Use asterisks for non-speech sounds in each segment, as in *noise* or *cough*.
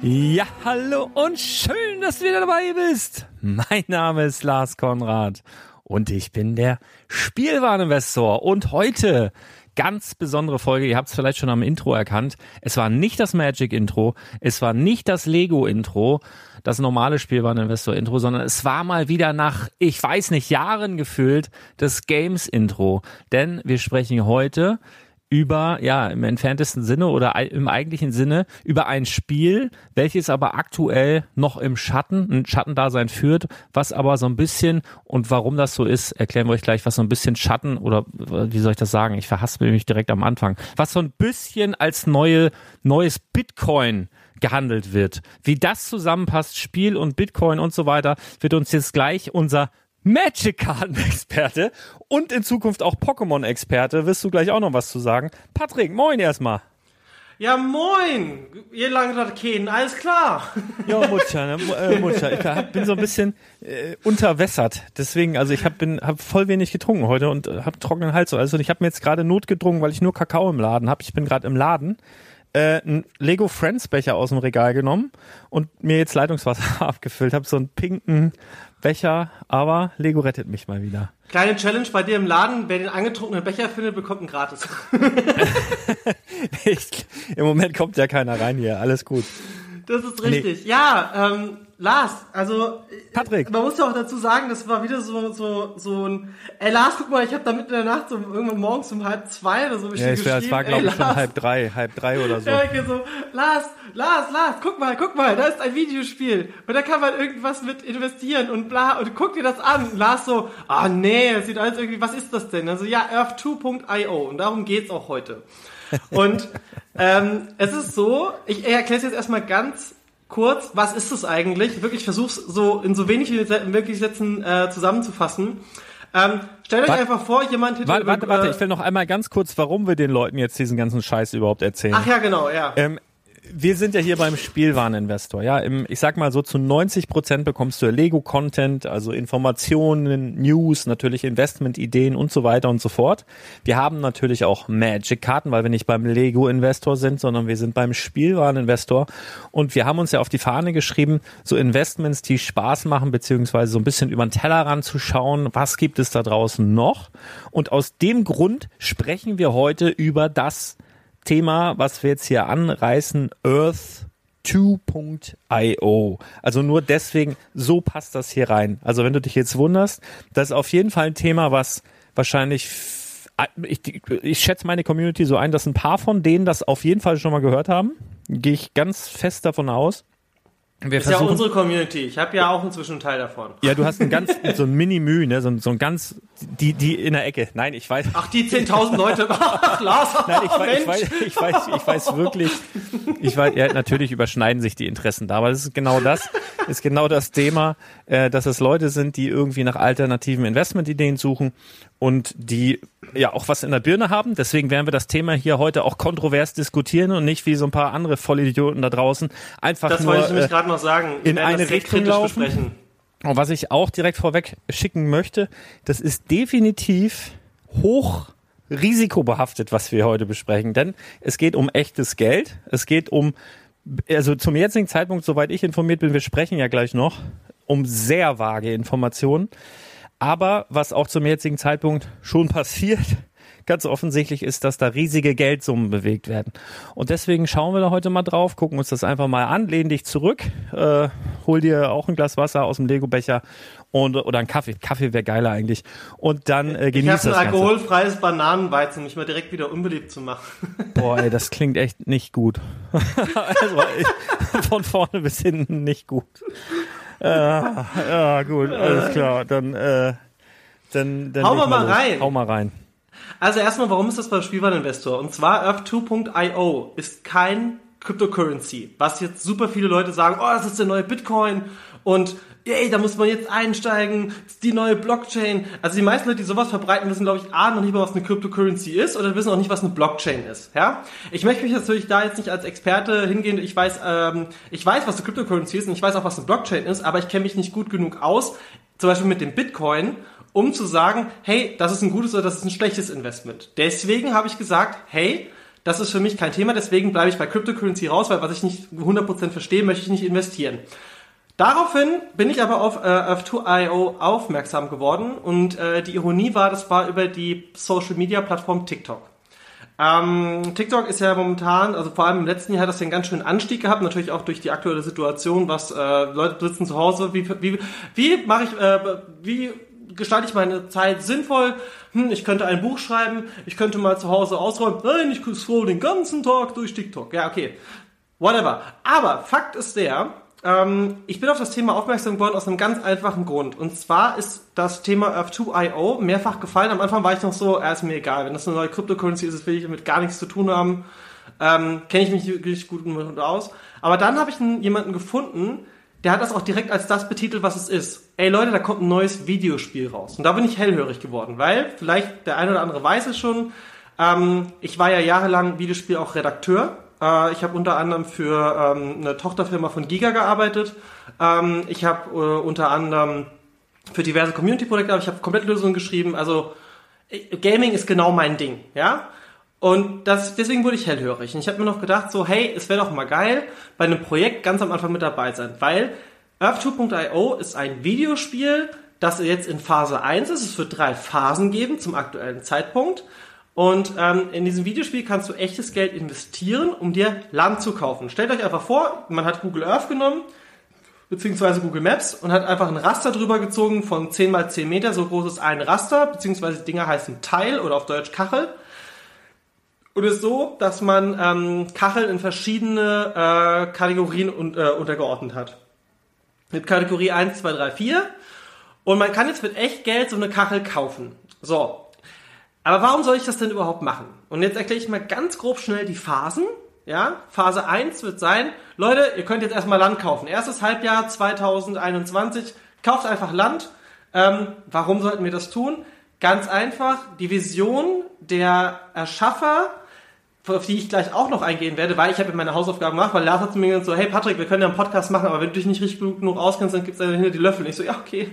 Ja, hallo und schön, dass du wieder dabei bist. Mein Name ist Lars Konrad und ich bin der Spielwareninvestor und heute ganz besondere Folge. Ihr habt es vielleicht schon am Intro erkannt. Es war nicht das Magic Intro, es war nicht das Lego Intro, das normale Spielwareninvestor Intro, sondern es war mal wieder nach, ich weiß nicht, Jahren gefühlt das Games Intro. Denn wir sprechen heute über, ja, im entferntesten Sinne oder im eigentlichen Sinne über ein Spiel, welches aber aktuell noch im Schatten, ein Schattendasein führt, was aber so ein bisschen, und warum das so ist, erklären wir euch gleich, was so ein bisschen Schatten oder wie soll ich das sagen? Ich verhaspel mich direkt am Anfang. Was so ein bisschen als neue, neues Bitcoin gehandelt wird. Wie das zusammenpasst, Spiel und Bitcoin und so weiter, wird uns jetzt gleich unser Magic-Karten-Experte und in Zukunft auch Pokémon-Experte. Wirst du gleich auch noch was zu sagen? Patrick, moin erstmal. Ja, moin! Ihr Langradkehen, alles klar. Ja, Mutter, ne? äh, Mutter. Ich hab, bin so ein bisschen äh, unterwässert. Deswegen, also ich habe hab voll wenig getrunken heute und äh, habe trockenen Hals. Also ich habe mir jetzt gerade notgedrungen, weil ich nur Kakao im Laden habe. Ich bin gerade im Laden äh, einen Lego Friends Becher aus dem Regal genommen und mir jetzt Leitungswasser *laughs* abgefüllt. Habe so einen pinken Becher, aber Lego rettet mich mal wieder. Kleine Challenge bei dir im Laden, wer den angetrunkenen Becher findet, bekommt einen gratis. *laughs* ich, Im Moment kommt ja keiner rein hier, alles gut. Das ist richtig. Nee. Ja, ähm, Lars, also Patrick. man muss ja auch dazu sagen, das war wieder so so so ein. Ey Lars, guck mal, ich habe da mitten in der Nacht so irgendwann morgens um halb zwei oder so Ja, es, wär, es war, glaube ich, schon halb drei, halb drei oder so. Ja, ich so, Lars, Lars, Lars, guck mal, guck mal, da ist ein Videospiel. Und da kann man irgendwas mit investieren und bla, und guck dir das an. Und Lars so, ah nee, das sieht alles irgendwie, was ist das denn? Also ja, Earth2.io und darum geht's auch heute. Und ähm, es ist so, ich erkläre es jetzt erstmal ganz kurz, was ist es eigentlich? Wirklich, ich versuch's so in so wenig wie möglich Sätzen äh, zusammenzufassen. Ähm, stellt euch Warte. einfach vor, jemand hätte... Warte, warte, warte, äh, ich will noch einmal ganz kurz, warum wir den Leuten jetzt diesen ganzen Scheiß überhaupt erzählen. Ach ja, genau, ja. Ähm, wir sind ja hier beim Spielwareninvestor. Ja, im, ich sag mal so zu 90 Prozent bekommst du Lego-Content, also Informationen, News, natürlich Investment-Ideen und so weiter und so fort. Wir haben natürlich auch Magic-Karten, weil wir nicht beim Lego-Investor sind, sondern wir sind beim Spielwareninvestor. Und wir haben uns ja auf die Fahne geschrieben, so Investments, die Spaß machen, beziehungsweise so ein bisschen über den Tellerrand zu schauen, was gibt es da draußen noch. Und aus dem Grund sprechen wir heute über das Thema, was wir jetzt hier anreißen, Earth 2.io. Also nur deswegen, so passt das hier rein. Also wenn du dich jetzt wunderst, das ist auf jeden Fall ein Thema, was wahrscheinlich, ich, ich schätze meine Community so ein, dass ein paar von denen das auf jeden Fall schon mal gehört haben. Gehe ich ganz fest davon aus. Wir ist ja unsere Community. Ich habe ja auch inzwischen einen Teil davon. ja, du hast ein ganz, so ein Mini-Müh, ne, so, so ein ganz, die, die in der Ecke. Nein, ich weiß. Ach, die 10.000 Leute. *laughs* Ach, Lars. Nein, ich, weiß, ich, weiß, ich, weiß, ich weiß wirklich, ich weiß, ja, natürlich überschneiden sich die Interessen da, aber das ist genau das, ist genau das Thema, äh, dass es Leute sind, die irgendwie nach alternativen Investmentideen suchen und die ja auch was in der Birne haben. Deswegen werden wir das Thema hier heute auch kontrovers diskutieren und nicht wie so ein paar andere Vollidioten da draußen einfach Das nur wollte ich nämlich äh, gerade noch sagen. Wir in eine das Richtung laufen. besprechen. Und was ich auch direkt vorweg schicken möchte, das ist definitiv hoch risikobehaftet, was wir heute besprechen. Denn es geht um echtes Geld. Es geht um, also zum jetzigen Zeitpunkt, soweit ich informiert bin, wir sprechen ja gleich noch, um sehr vage Informationen. Aber was auch zum jetzigen Zeitpunkt schon passiert, ganz offensichtlich ist, dass da riesige Geldsummen bewegt werden. Und deswegen schauen wir da heute mal drauf, gucken uns das einfach mal an, lehn dich zurück, äh, hol dir auch ein Glas Wasser aus dem Lego-Becher und, oder einen Kaffee. Kaffee wäre geiler eigentlich. Und dann äh, Ich genieß habe das ein Ganze. alkoholfreies Bananenweizen, mich mal direkt wieder unbeliebt zu machen. *laughs* Boah, ey, das klingt echt nicht gut. *laughs* also, ich, von vorne bis hinten nicht gut. Äh, ja, gut, alles klar. Dann, äh, dann, dann Hau mal los. rein. Hau mal rein. Also erstmal, warum ist das beim Spielwareninvestor? Und zwar Earth2.io ist kein Cryptocurrency, was jetzt super viele Leute sagen, oh, das ist der neue Bitcoin und yay, da muss man jetzt einsteigen, das ist die neue Blockchain. Also die meisten Leute, die sowas verbreiten, wissen, glaube ich, A, noch nicht mal, was eine Cryptocurrency ist oder wissen auch nicht, was eine Blockchain ist. Ja? Ich möchte mich natürlich da jetzt nicht als Experte hingehen. Ich weiß, ähm, ich weiß, was eine Cryptocurrency ist und ich weiß auch, was eine Blockchain ist, aber ich kenne mich nicht gut genug aus, zum Beispiel mit dem Bitcoin, um zu sagen, hey, das ist ein gutes oder das ist ein schlechtes Investment. Deswegen habe ich gesagt, hey, das ist für mich kein Thema, deswegen bleibe ich bei Cryptocurrency raus, weil was ich nicht 100% verstehe, möchte ich nicht investieren. Daraufhin bin ich aber auf äh, Earth2.io aufmerksam geworden und äh, die Ironie war, das war über die Social Media Plattform TikTok. Ähm, TikTok ist ja momentan, also vor allem im letzten Jahr hat das ja einen ganz schönen Anstieg gehabt, natürlich auch durch die aktuelle Situation, was äh, Leute sitzen zu Hause, wie, wie, wie mache ich, äh, wie gestalte ich meine Zeit sinnvoll? Hm, ich könnte ein Buch schreiben, ich könnte mal zu Hause ausräumen, nein, ich scroll den ganzen Tag durch TikTok. Ja, okay. Whatever. Aber Fakt ist der, ähm, ich bin auf das Thema aufmerksam geworden aus einem ganz einfachen Grund. Und zwar ist das Thema Earth2.io mehrfach gefallen. Am Anfang war ich noch so, er ist mir egal. Wenn das eine neue Cryptocurrency ist, will ich damit gar nichts zu tun haben. Ähm, Kenne ich mich wirklich gut aus. Aber dann habe ich einen, jemanden gefunden, der hat das auch direkt als das betitelt, was es ist. Ey Leute, da kommt ein neues Videospiel raus. Und da bin ich hellhörig geworden, weil vielleicht der eine oder andere weiß es schon. Ähm, ich war ja jahrelang Videospiel auch Redakteur. Äh, ich habe unter anderem für ähm, eine Tochterfirma von Giga gearbeitet. Ähm, ich habe äh, unter anderem für diverse Community-Projekte, aber ich habe Komplettlösungen geschrieben. Also äh, Gaming ist genau mein Ding, ja. Und das, deswegen wurde ich hellhörig. Und ich habe mir noch gedacht, so, hey, es wäre doch mal geil, bei einem Projekt ganz am Anfang mit dabei sein. Weil Earth2.io ist ein Videospiel, das jetzt in Phase 1 ist. Es wird drei Phasen geben zum aktuellen Zeitpunkt. Und ähm, in diesem Videospiel kannst du echtes Geld investieren, um dir Land zu kaufen. Stellt euch einfach vor, man hat Google Earth genommen, beziehungsweise Google Maps und hat einfach ein Raster drüber gezogen von 10 mal 10 Meter, so groß ist ein Raster, beziehungsweise Dinger heißen Teil oder auf Deutsch Kachel. Und es ist so, dass man ähm, Kacheln in verschiedene äh, Kategorien un äh, untergeordnet hat. Mit Kategorie 1, 2, 3, 4. Und man kann jetzt mit echt Geld so eine Kachel kaufen. So. Aber warum soll ich das denn überhaupt machen? Und jetzt erkläre ich mal ganz grob schnell die Phasen. Ja, Phase 1 wird sein, Leute, ihr könnt jetzt erstmal Land kaufen. Erstes Halbjahr 2021, kauft einfach Land. Ähm, warum sollten wir das tun? Ganz einfach, die Vision der Erschaffer auf die ich gleich auch noch eingehen werde, weil ich habe meine Hausaufgaben gemacht, weil Lars hat zu mir gesagt so, hey Patrick, wir können ja einen Podcast machen, aber wenn du dich nicht richtig genug auskennst, dann gibt's da hinter die Löffel. Und ich so, ja, okay.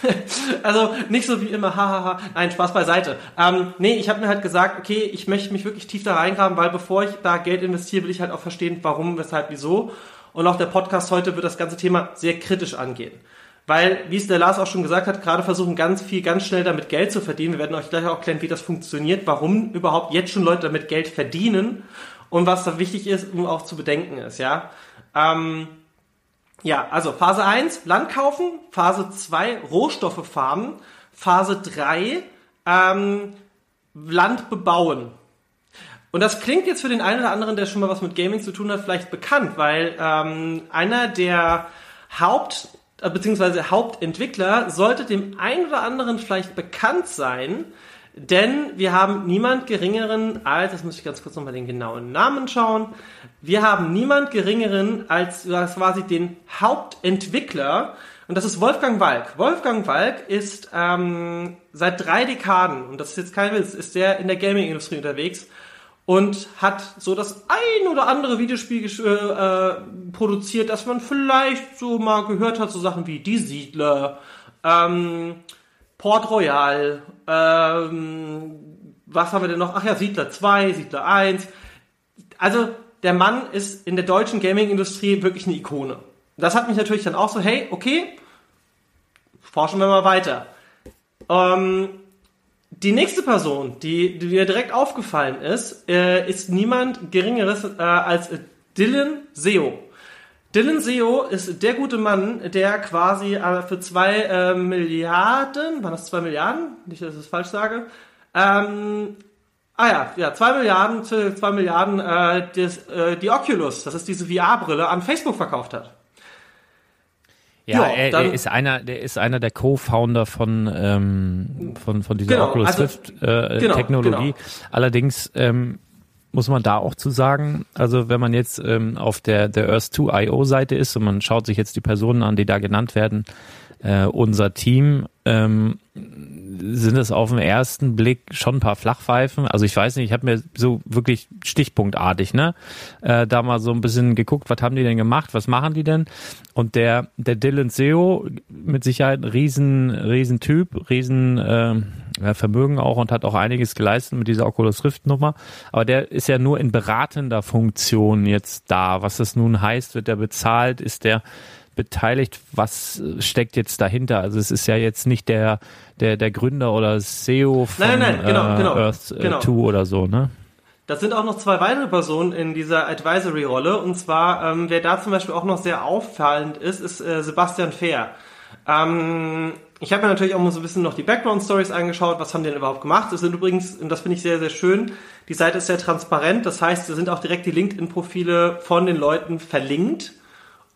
*laughs* also nicht so wie immer, hahaha. Nein, Spaß beiseite. Ähm, nee, ich habe mir halt gesagt, okay, ich möchte mich wirklich tief da reingraben, weil bevor ich da Geld investiere, will ich halt auch verstehen, warum, weshalb, wieso. Und auch der Podcast heute wird das ganze Thema sehr kritisch angehen. Weil, wie es der Lars auch schon gesagt hat, gerade versuchen ganz viel, ganz schnell damit Geld zu verdienen. Wir werden euch gleich auch klären, wie das funktioniert, warum überhaupt jetzt schon Leute damit Geld verdienen und was da wichtig ist, um auch zu bedenken ist, ja. Ähm, ja, also Phase 1, Land kaufen, Phase 2, Rohstoffe farmen, Phase 3, ähm, Land bebauen. Und das klingt jetzt für den einen oder anderen, der schon mal was mit Gaming zu tun hat, vielleicht bekannt, weil ähm, einer der Haupt beziehungsweise Hauptentwickler sollte dem einen oder anderen vielleicht bekannt sein, denn wir haben niemand geringeren als, das muss ich ganz kurz nochmal den genauen Namen schauen, wir haben niemand geringeren als quasi den Hauptentwickler und das ist Wolfgang Walk. Wolfgang Walk ist ähm, seit drei Dekaden, und das ist jetzt kein Witz, ist der in der Gaming-Industrie unterwegs und hat so das ein oder andere Videospiel äh, produziert, das man vielleicht so mal gehört hat, so Sachen wie Die Siedler, ähm, Port Royal, ähm, was haben wir denn noch? Ach ja, Siedler 2, Siedler 1. Also der Mann ist in der deutschen Gaming-Industrie wirklich eine Ikone. Das hat mich natürlich dann auch so, hey, okay, forschen wir mal weiter. Ähm, die nächste Person, die, die mir direkt aufgefallen ist, äh, ist niemand Geringeres äh, als Dylan Seo. Dylan Seo ist der gute Mann, der quasi äh, für zwei äh, Milliarden, waren das zwei Milliarden? Nicht, dass ich das falsch sage. Ähm, ah ja, ja, zwei Milliarden, zwei Milliarden äh, des, äh, die Oculus, das ist diese VR-Brille, an Facebook verkauft hat. Ja, ja er, er, ist einer, der ist einer der Co-Founder von, ähm, von, von dieser genau, Oculus also, Rift äh, genau, Technologie. Genau. Allerdings ähm, muss man da auch zu sagen, also wenn man jetzt ähm, auf der, der Earth2.io Seite ist und man schaut sich jetzt die Personen an, die da genannt werden, äh, unser Team, ähm, sind es auf den ersten Blick schon ein paar Flachpfeifen. Also ich weiß nicht, ich habe mir so wirklich stichpunktartig, ne, äh, da mal so ein bisschen geguckt, was haben die denn gemacht, was machen die denn? Und der der Dylan Seo mit Sicherheit ein riesen riesen Typ, riesen äh, Vermögen auch und hat auch einiges geleistet mit dieser Oculus Rift Nummer. Aber der ist ja nur in beratender Funktion jetzt da. Was das nun heißt, wird der bezahlt, ist der beteiligt? Was steckt jetzt dahinter? Also es ist ja jetzt nicht der, der, der Gründer oder CEO von nein, nein, genau, äh, genau, Earth äh, genau. 2 oder so, ne? Das sind auch noch zwei weitere Personen in dieser Advisory-Rolle. Und zwar, ähm, wer da zum Beispiel auch noch sehr auffallend ist, ist äh, Sebastian Fehr. Ähm, ich habe mir natürlich auch mal so ein bisschen noch die Background-Stories angeschaut. Was haben die denn überhaupt gemacht? Das sind übrigens, und das finde ich sehr, sehr schön, die Seite ist sehr transparent. Das heißt, da sind auch direkt die LinkedIn-Profile von den Leuten verlinkt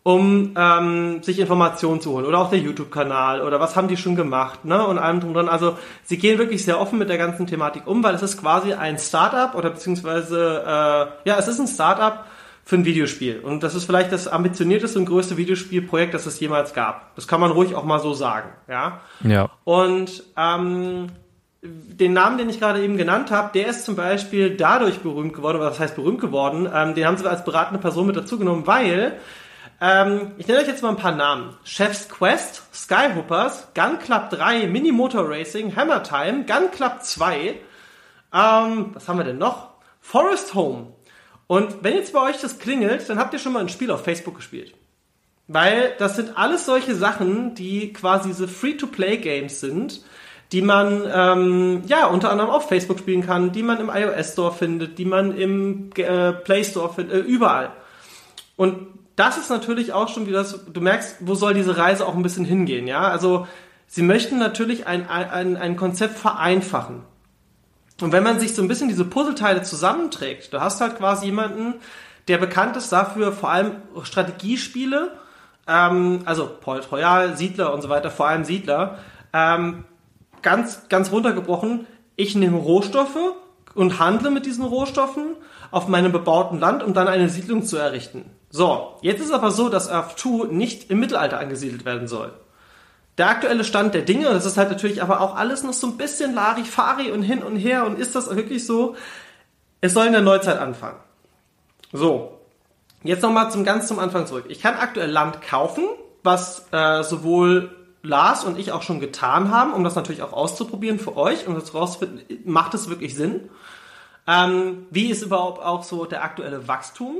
um ähm, sich Informationen zu holen. Oder auch der YouTube-Kanal oder was haben die schon gemacht, ne? Und allem drum dran. Also sie gehen wirklich sehr offen mit der ganzen Thematik um, weil es ist quasi ein Startup oder beziehungsweise äh, ja, es ist ein Startup für ein Videospiel. Und das ist vielleicht das ambitionierteste und größte Videospielprojekt, das es jemals gab. Das kann man ruhig auch mal so sagen, ja. Ja. Und ähm, den Namen, den ich gerade eben genannt habe, der ist zum Beispiel dadurch berühmt geworden, oder was heißt berühmt geworden, ähm, den haben sie als beratende Person mit dazu genommen, weil ähm, ich nenne euch jetzt mal ein paar Namen. Chef's Quest, Skyhoppers, Gun Club 3, Mini Motor Racing, Hammer Time, Gun Club 2, ähm, was haben wir denn noch? Forest Home. Und wenn jetzt bei euch das klingelt, dann habt ihr schon mal ein Spiel auf Facebook gespielt. Weil das sind alles solche Sachen, die quasi diese Free-to-Play-Games sind, die man ähm, ja unter anderem auf Facebook spielen kann, die man im iOS Store findet, die man im äh, Play Store findet, äh, überall. Und das ist natürlich auch schon wieder, das, du merkst, wo soll diese Reise auch ein bisschen hingehen, ja? Also, sie möchten natürlich ein, ein, ein Konzept vereinfachen. Und wenn man sich so ein bisschen diese Puzzleteile zusammenträgt, du hast halt quasi jemanden, der bekannt ist dafür, vor allem Strategiespiele, ähm, also Port Royal, Siedler und so weiter, vor allem Siedler, ähm, ganz, ganz runtergebrochen, ich nehme Rohstoffe und handle mit diesen Rohstoffen auf meinem bebauten Land, um dann eine Siedlung zu errichten. So, jetzt ist aber so, dass Earth 2 nicht im Mittelalter angesiedelt werden soll. Der aktuelle Stand der Dinge, das ist halt natürlich aber auch alles noch so ein bisschen Larifari und hin und her und ist das wirklich so? Es soll in der Neuzeit anfangen. So, jetzt nochmal zum ganz zum Anfang zurück. Ich kann aktuell Land kaufen, was äh, sowohl Lars und ich auch schon getan haben, um das natürlich auch auszuprobieren für euch, um das rauszufinden, macht es wirklich Sinn? Ähm, wie ist überhaupt auch so der aktuelle Wachstum?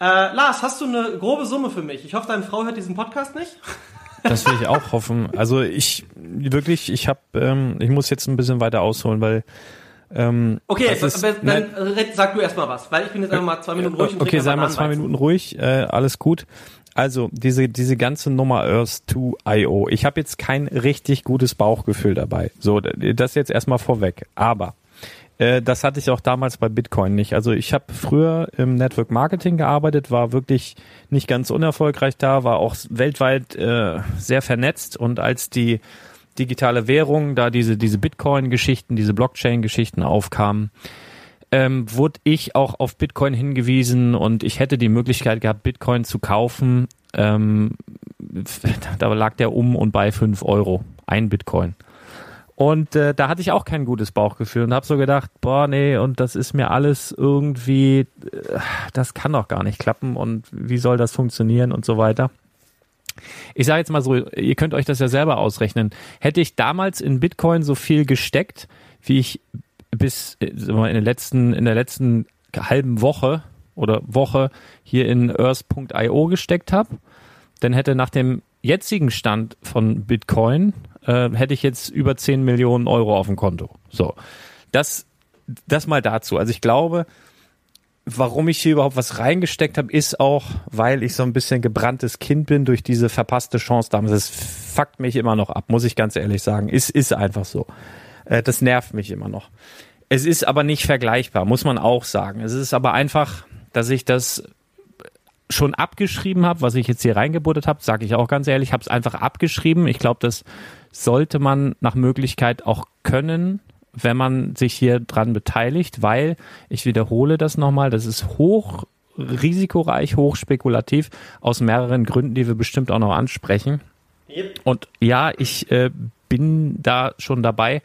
Äh, Lars, hast du eine grobe Summe für mich? Ich hoffe, deine Frau hört diesen Podcast nicht. *laughs* Das will ich auch hoffen. Also ich wirklich, ich habe, ähm, ich muss jetzt ein bisschen weiter ausholen, weil ähm, okay, ist, dann nein, sag du erstmal was, weil ich bin jetzt einfach mal zwei Minuten ruhig. Und okay, sei mal zwei Minuten ruhig, äh, alles gut. Also diese diese ganze Nummer Earth 2 IO. Ich habe jetzt kein richtig gutes Bauchgefühl dabei. So, das jetzt erstmal vorweg. Aber äh, das hatte ich auch damals bei Bitcoin nicht. Also ich habe früher im Network Marketing gearbeitet, war wirklich nicht ganz unerfolgreich da, war auch weltweit äh, sehr vernetzt und als die digitale Währung, da diese diese Bitcoin-Geschichten, diese Blockchain-Geschichten aufkamen, ähm, wurde ich auch auf Bitcoin hingewiesen und ich hätte die Möglichkeit gehabt, Bitcoin zu kaufen. Ähm, *laughs* da lag der um und bei fünf Euro ein Bitcoin. Und äh, da hatte ich auch kein gutes Bauchgefühl und habe so gedacht, boah, nee, und das ist mir alles irgendwie, äh, das kann doch gar nicht klappen und wie soll das funktionieren und so weiter. Ich sage jetzt mal so, ihr könnt euch das ja selber ausrechnen. Hätte ich damals in Bitcoin so viel gesteckt, wie ich bis äh, in der letzten, in der letzten halben Woche oder Woche hier in Earth.io gesteckt habe, dann hätte nach dem jetzigen Stand von Bitcoin äh, hätte ich jetzt über 10 Millionen Euro auf dem Konto. So. Das, das mal dazu. Also ich glaube, warum ich hier überhaupt was reingesteckt habe, ist auch, weil ich so ein bisschen gebranntes Kind bin durch diese verpasste Chance damals. Das fuckt mich immer noch ab, muss ich ganz ehrlich sagen. Ist, ist einfach so. Äh, das nervt mich immer noch. Es ist aber nicht vergleichbar, muss man auch sagen. Es ist aber einfach, dass ich das schon abgeschrieben habe, was ich jetzt hier reingebuddelt habe, sage ich auch ganz ehrlich, habe es einfach abgeschrieben. Ich glaube, das sollte man nach Möglichkeit auch können, wenn man sich hier dran beteiligt, weil ich wiederhole das nochmal, das ist hoch risikoreich, hoch spekulativ aus mehreren Gründen, die wir bestimmt auch noch ansprechen. Yep. Und ja, ich äh, bin da schon dabei.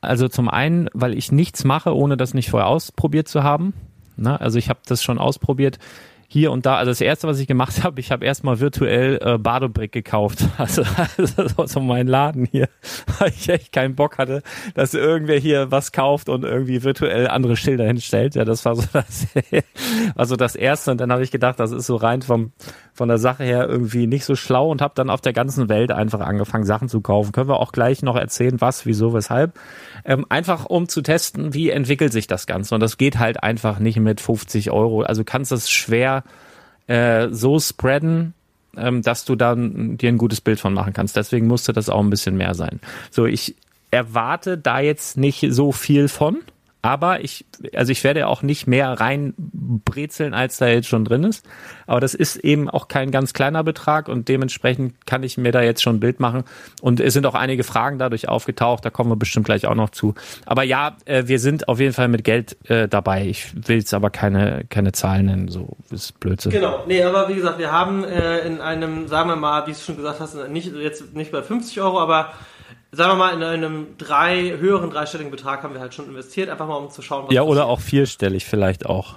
Also zum einen, weil ich nichts mache, ohne das nicht vorher ausprobiert zu haben. Na, also ich habe das schon ausprobiert, hier und da. Also das erste, was ich gemacht *laughs* habe, ich habe erstmal virtuell äh, Badobrick gekauft. *laughs* Also, also so mein Laden hier, *laughs* weil ich echt keinen Bock hatte, dass irgendwer hier was kauft und irgendwie virtuell andere Schilder hinstellt. Ja, das war so das, also das erste. Und dann habe ich gedacht, das ist so rein vom von der Sache her irgendwie nicht so schlau und habe dann auf der ganzen Welt einfach angefangen, Sachen zu kaufen. Können wir auch gleich noch erzählen, was, wieso, weshalb. Ähm, einfach um zu testen, wie entwickelt sich das Ganze. Und das geht halt einfach nicht mit 50 Euro. Also kannst das schwer äh, so spreaden, ähm, dass du dann dir ein gutes Bild von machen kannst. Deswegen musste das auch ein bisschen mehr sein. So, ich erwarte da jetzt nicht so viel von. Aber ich, also ich werde auch nicht mehr reinbrezeln, als da jetzt schon drin ist. Aber das ist eben auch kein ganz kleiner Betrag und dementsprechend kann ich mir da jetzt schon ein Bild machen. Und es sind auch einige Fragen dadurch aufgetaucht, da kommen wir bestimmt gleich auch noch zu. Aber ja, äh, wir sind auf jeden Fall mit Geld äh, dabei. Ich will jetzt aber keine, keine Zahlen nennen, so ist Blödsinn. Genau, nee, aber wie gesagt, wir haben äh, in einem, sagen wir mal, wie du schon gesagt hast, nicht jetzt nicht bei 50 Euro, aber sagen wir mal, in einem drei, höheren dreistelligen Betrag haben wir halt schon investiert, einfach mal um zu schauen, was Ja, oder auch vierstellig vielleicht auch.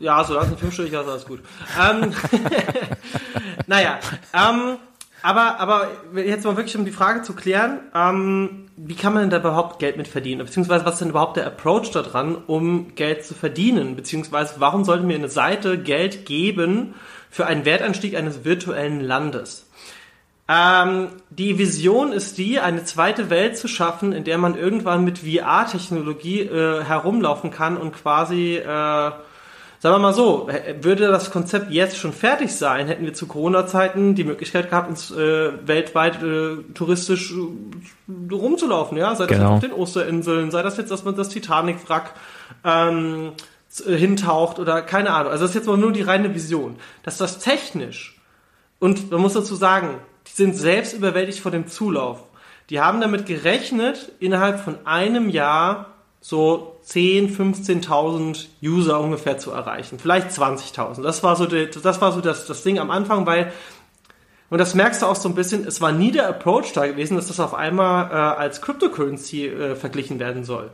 Ja, solange es ein fünfstellig ist, alles gut. ähm, *laughs* naja, ähm, aber, aber jetzt mal wirklich um die Frage zu klären, ähm, wie kann man denn da überhaupt Geld mit verdienen? Beziehungsweise was ist denn überhaupt der Approach da dran, um Geld zu verdienen? Beziehungsweise warum sollte mir eine Seite Geld geben für einen Wertanstieg eines virtuellen Landes? Ähm, die Vision ist die, eine zweite Welt zu schaffen, in der man irgendwann mit VR-Technologie äh, herumlaufen kann und quasi äh, Sagen wir mal so, würde das Konzept jetzt schon fertig sein, hätten wir zu Corona-Zeiten die Möglichkeit gehabt, uns äh, weltweit äh, touristisch äh, rumzulaufen, ja, sei das Genau. jetzt auf den Osterinseln, sei das jetzt, dass man das Titanic-Wrack ähm, äh, hintaucht oder keine Ahnung. Also das ist jetzt mal nur die reine Vision. Dass das technisch und man muss dazu sagen, sind selbst überwältigt vor dem Zulauf. Die haben damit gerechnet, innerhalb von einem Jahr so 10, 15.000 User ungefähr zu erreichen. Vielleicht 20.000. Das war so, die, das, war so das, das Ding am Anfang, weil, und das merkst du auch so ein bisschen, es war nie der Approach da gewesen, dass das auf einmal äh, als Cryptocurrency äh, verglichen werden soll.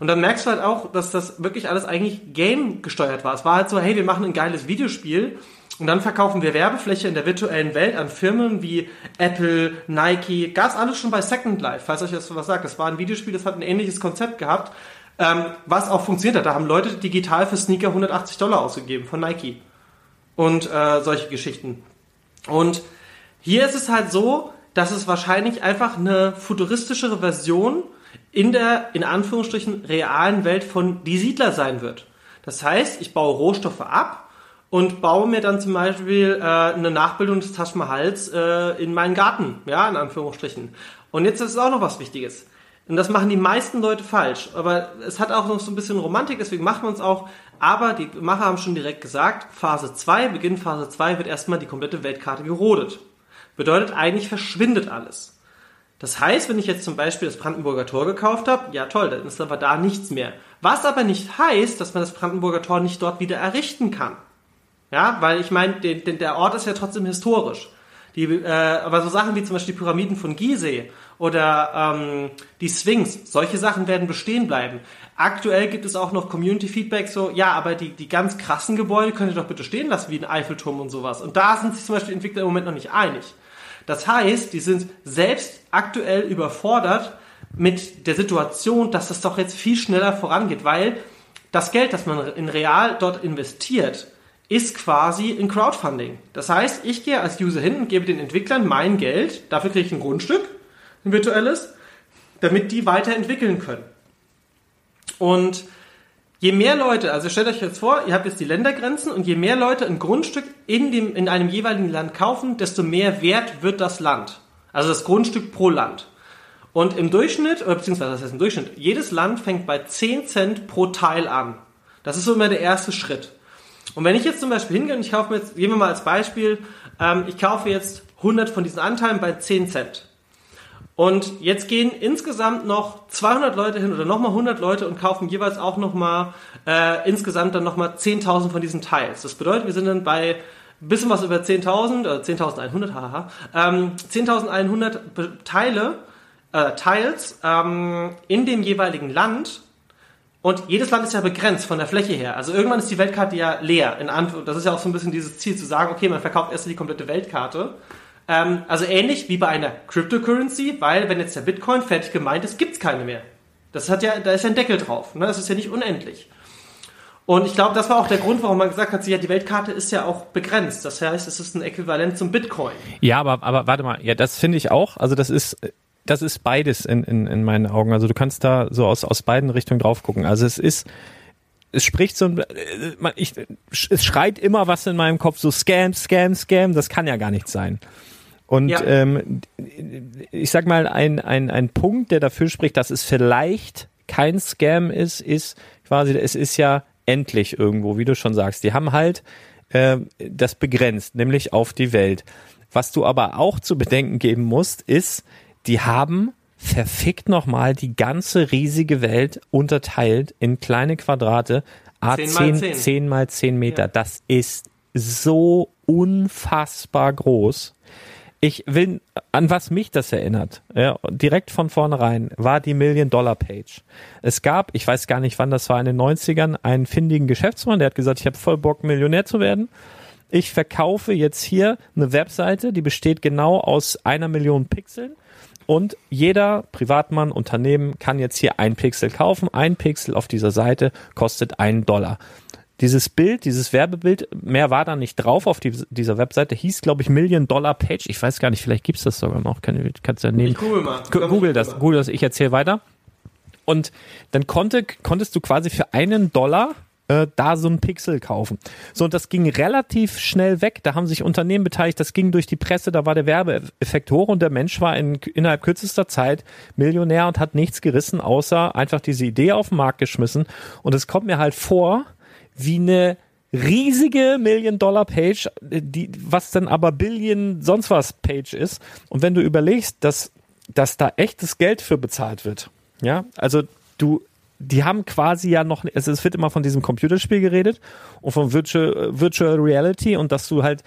Und dann merkst du halt auch, dass das wirklich alles eigentlich Game gesteuert war. Es war halt so, hey, wir machen ein geiles Videospiel und dann verkaufen wir Werbefläche in der virtuellen Welt an Firmen wie Apple, Nike, gab's alles schon bei Second Life, falls euch das was sagt. Das war ein Videospiel, das hat ein ähnliches Konzept gehabt, ähm, was auch funktioniert hat. Da haben Leute digital für Sneaker 180 Dollar ausgegeben von Nike und äh, solche Geschichten. Und hier ist es halt so, dass es wahrscheinlich einfach eine futuristischere Version in der, in Anführungsstrichen, realen Welt von Die Siedler sein wird. Das heißt, ich baue Rohstoffe ab und baue mir dann zum Beispiel äh, eine Nachbildung des Taj Mahals äh, in meinen Garten, ja, in Anführungsstrichen. Und jetzt ist auch noch was Wichtiges. Und das machen die meisten Leute falsch. Aber es hat auch noch so ein bisschen Romantik, deswegen machen wir uns auch. Aber die Macher haben schon direkt gesagt, Phase 2, Beginn Phase 2 wird erstmal die komplette Weltkarte gerodet. Bedeutet eigentlich verschwindet alles. Das heißt, wenn ich jetzt zum Beispiel das Brandenburger Tor gekauft habe, ja toll, dann ist aber da nichts mehr. Was aber nicht heißt, dass man das Brandenburger Tor nicht dort wieder errichten kann. Ja, weil ich meine, der Ort ist ja trotzdem historisch. Die, äh, aber so Sachen wie zum Beispiel die Pyramiden von Gizeh oder ähm, die Sphinx, solche Sachen werden bestehen bleiben. Aktuell gibt es auch noch Community-Feedback, so, ja, aber die, die ganz krassen Gebäude könnt ihr doch bitte stehen lassen, wie ein Eiffelturm und sowas. Und da sind sich zum Beispiel Entwickler im Moment noch nicht einig. Das heißt, die sind selbst aktuell überfordert mit der Situation, dass das doch jetzt viel schneller vorangeht, weil das Geld, das man in real dort investiert, ist quasi ein Crowdfunding. Das heißt, ich gehe als User hin und gebe den Entwicklern mein Geld, dafür kriege ich ein Grundstück, ein virtuelles, damit die weiterentwickeln können. Und je mehr Leute, also stellt euch jetzt vor, ihr habt jetzt die Ländergrenzen und je mehr Leute ein Grundstück in, dem, in einem jeweiligen Land kaufen, desto mehr wert wird das Land. Also das Grundstück pro Land. Und im Durchschnitt, beziehungsweise das heißt im Durchschnitt, jedes Land fängt bei 10 Cent pro Teil an. Das ist so immer der erste Schritt. Und wenn ich jetzt zum Beispiel hingehe und ich kaufe mir jetzt, gehen wir mal als Beispiel, ähm, ich kaufe jetzt 100 von diesen Anteilen bei 10 Cent. Und jetzt gehen insgesamt noch 200 Leute hin oder nochmal 100 Leute und kaufen jeweils auch nochmal äh, insgesamt dann nochmal 10.000 von diesen Teils. Das bedeutet, wir sind dann bei ein bisschen was über 10.000 oder 10.100, haha, ähm, 10.100 Be- Teile, äh, Teils ähm, in dem jeweiligen Land. Und jedes Land ist ja begrenzt von der Fläche her. Also irgendwann ist die Weltkarte ja leer. In das ist ja auch so ein bisschen dieses Ziel zu sagen, okay, man verkauft erst die komplette Weltkarte. Ähm, also ähnlich wie bei einer Cryptocurrency, weil wenn jetzt der Bitcoin fertig gemeint ist, gibt's keine mehr. Das hat ja, da ist ja ein Deckel drauf. Ne? Das ist ja nicht unendlich. Und ich glaube, das war auch der Grund, warum man gesagt hat, ja, die Weltkarte ist ja auch begrenzt. Das heißt, es ist ein Äquivalent zum Bitcoin. Ja, aber, aber warte mal, ja, das finde ich auch. Also das ist, das ist beides in, in, in meinen Augen. Also du kannst da so aus, aus beiden Richtungen drauf gucken. Also es ist, es spricht so ein, äh, man- ich, es schreit immer was in meinem Kopf, so Scam, Scam, Scam, das kann ja gar nicht sein. Und Ja. ähm, ich sag mal, ein, ein, ein Punkt, der dafür spricht, dass es vielleicht kein Scam ist, ist quasi, es ist ja endlich irgendwo, wie du schon sagst. Die haben halt äh, das begrenzt, nämlich auf die Welt. Was du aber auch zu bedenken geben musst, ist, die haben verfickt nochmal die ganze riesige Welt unterteilt in kleine Quadrate, a 10 10, mal 10, 10. mal 10 Meter. Ja. Das ist so unfassbar groß. Ich will, an was mich das erinnert, ja, direkt von vornherein, war die Million-Dollar-Page. Es gab, ich weiß gar nicht wann das war, in den 90ern, einen findigen Geschäftsmann, der hat gesagt, ich habe voll Bock, Millionär zu werden. Ich verkaufe jetzt hier eine Webseite, die besteht genau aus einer Million Pixeln. Und jeder Privatmann, Unternehmen kann jetzt hier ein Pixel kaufen. Ein Pixel auf dieser Seite kostet einen Dollar. Dieses Bild, dieses Werbebild, mehr war da nicht drauf auf die, dieser Webseite, hieß, glaube ich, Million Dollar Page. Ich weiß gar nicht, vielleicht gibt's das sogar noch. Kann, kannst du ja nehmen. Ich google mal. Google das, Google das, ich erzähle weiter. Und dann konnte, konntest du quasi für einen Dollar äh, da so ein Pixel kaufen. So, und das ging relativ schnell weg. Da haben sich Unternehmen beteiligt, das ging durch die Presse, da war der Werbeeffekt hoch und der Mensch war in, innerhalb kürzester Zeit Millionär und hat nichts gerissen, außer einfach diese Idee auf den Markt geschmissen. Und es kommt mir halt vor, wie eine riesige Million-Dollar-Page, die, was dann aber Billion sonst was Page ist. Und wenn du überlegst, dass, dass da echtes Geld für bezahlt wird, ja, also du, die haben quasi ja noch, also es wird immer von diesem Computerspiel geredet und von Virtual, Virtual Reality und dass du halt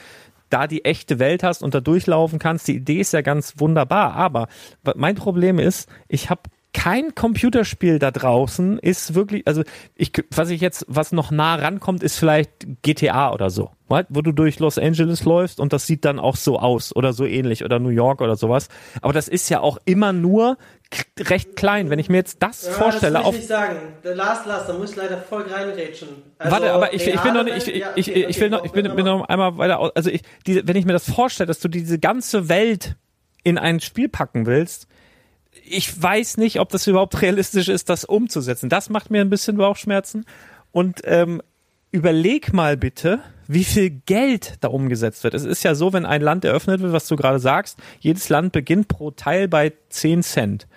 da die echte Welt hast und da durchlaufen kannst. Die Idee ist ja ganz wunderbar, aber mein Problem ist, ich habe kein Computerspiel da draußen ist wirklich, also ich, was ich jetzt, was noch nah rankommt, ist vielleicht GTA oder so, right? wo du durch Los Angeles läufst und das sieht dann auch so aus oder so ähnlich oder New York oder sowas. Aber das ist ja auch immer nur recht klein. Wenn ich mir jetzt das ja, vorstelle, das will ich nicht sagen. Last, last, da muss ich leider voll reinrätschen. Also, Warte, aber ich, ich will noch nicht, ich, ich, ich, ich will noch, ich bin, bin noch einmal weiter, also ich, diese, wenn ich mir das vorstelle, dass du diese ganze Welt in ein Spiel packen willst, ich weiß nicht, ob das überhaupt realistisch ist, das umzusetzen. Das macht mir ein bisschen Bauchschmerzen. Und ähm, überleg mal bitte, wie viel Geld da umgesetzt wird. Es ist ja so, wenn ein Land eröffnet wird, was du gerade sagst, jedes Land beginnt pro Teil bei 10 Cent.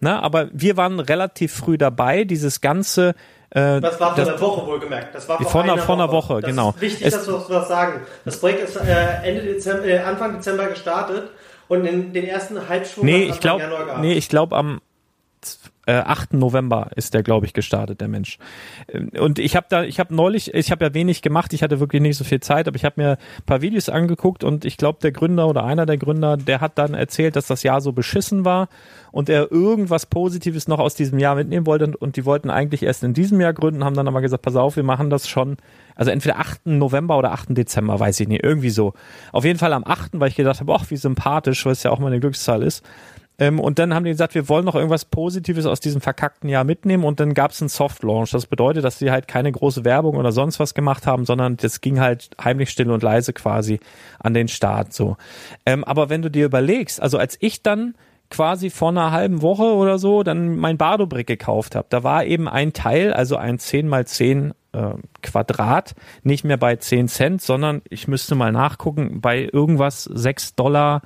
Na, aber wir waren relativ früh dabei, dieses ganze äh, das war vor das, einer Woche wohlgemerkt. Das war vor, vor einer, vor einer Woche, Woche genau. Ist wichtig, es, dass wir was sagen. Das Projekt ist äh, Ende Dezember, äh, Anfang Dezember gestartet und in den ersten Halbschwung nee, ich glaub, Nee, ich glaube am äh, 8. November ist der, glaube ich, gestartet, der Mensch. Ähm, und ich habe da, ich habe neulich, ich habe ja wenig gemacht, ich hatte wirklich nicht so viel Zeit, aber ich habe mir ein paar Videos angeguckt und ich glaube, der Gründer oder einer der Gründer, der hat dann erzählt, dass das Jahr so beschissen war und er irgendwas Positives noch aus diesem Jahr mitnehmen wollte und, und die wollten eigentlich erst in diesem Jahr gründen, haben dann aber gesagt, pass auf, wir machen das schon, also entweder 8. November oder 8. Dezember, weiß ich nicht, irgendwie so. Auf jeden Fall am 8., weil ich gedacht habe, ach, wie sympathisch, weil es ja auch mal eine Glückszahl ist. Ähm, und dann haben die gesagt, wir wollen noch irgendwas Positives aus diesem verkackten Jahr mitnehmen und dann gab es einen Soft Launch. Das bedeutet, dass sie halt keine große Werbung oder sonst was gemacht haben, sondern das ging halt heimlich still und leise quasi an den Start so. Ähm, aber wenn du dir überlegst, also als ich dann quasi vor einer halben Woche oder so dann mein Bardo-Brick gekauft habe. Da war eben ein Teil, also ein 10 mal 10 äh, Quadrat, nicht mehr bei 10 Cent, sondern ich müsste mal nachgucken, bei irgendwas 6 Dollar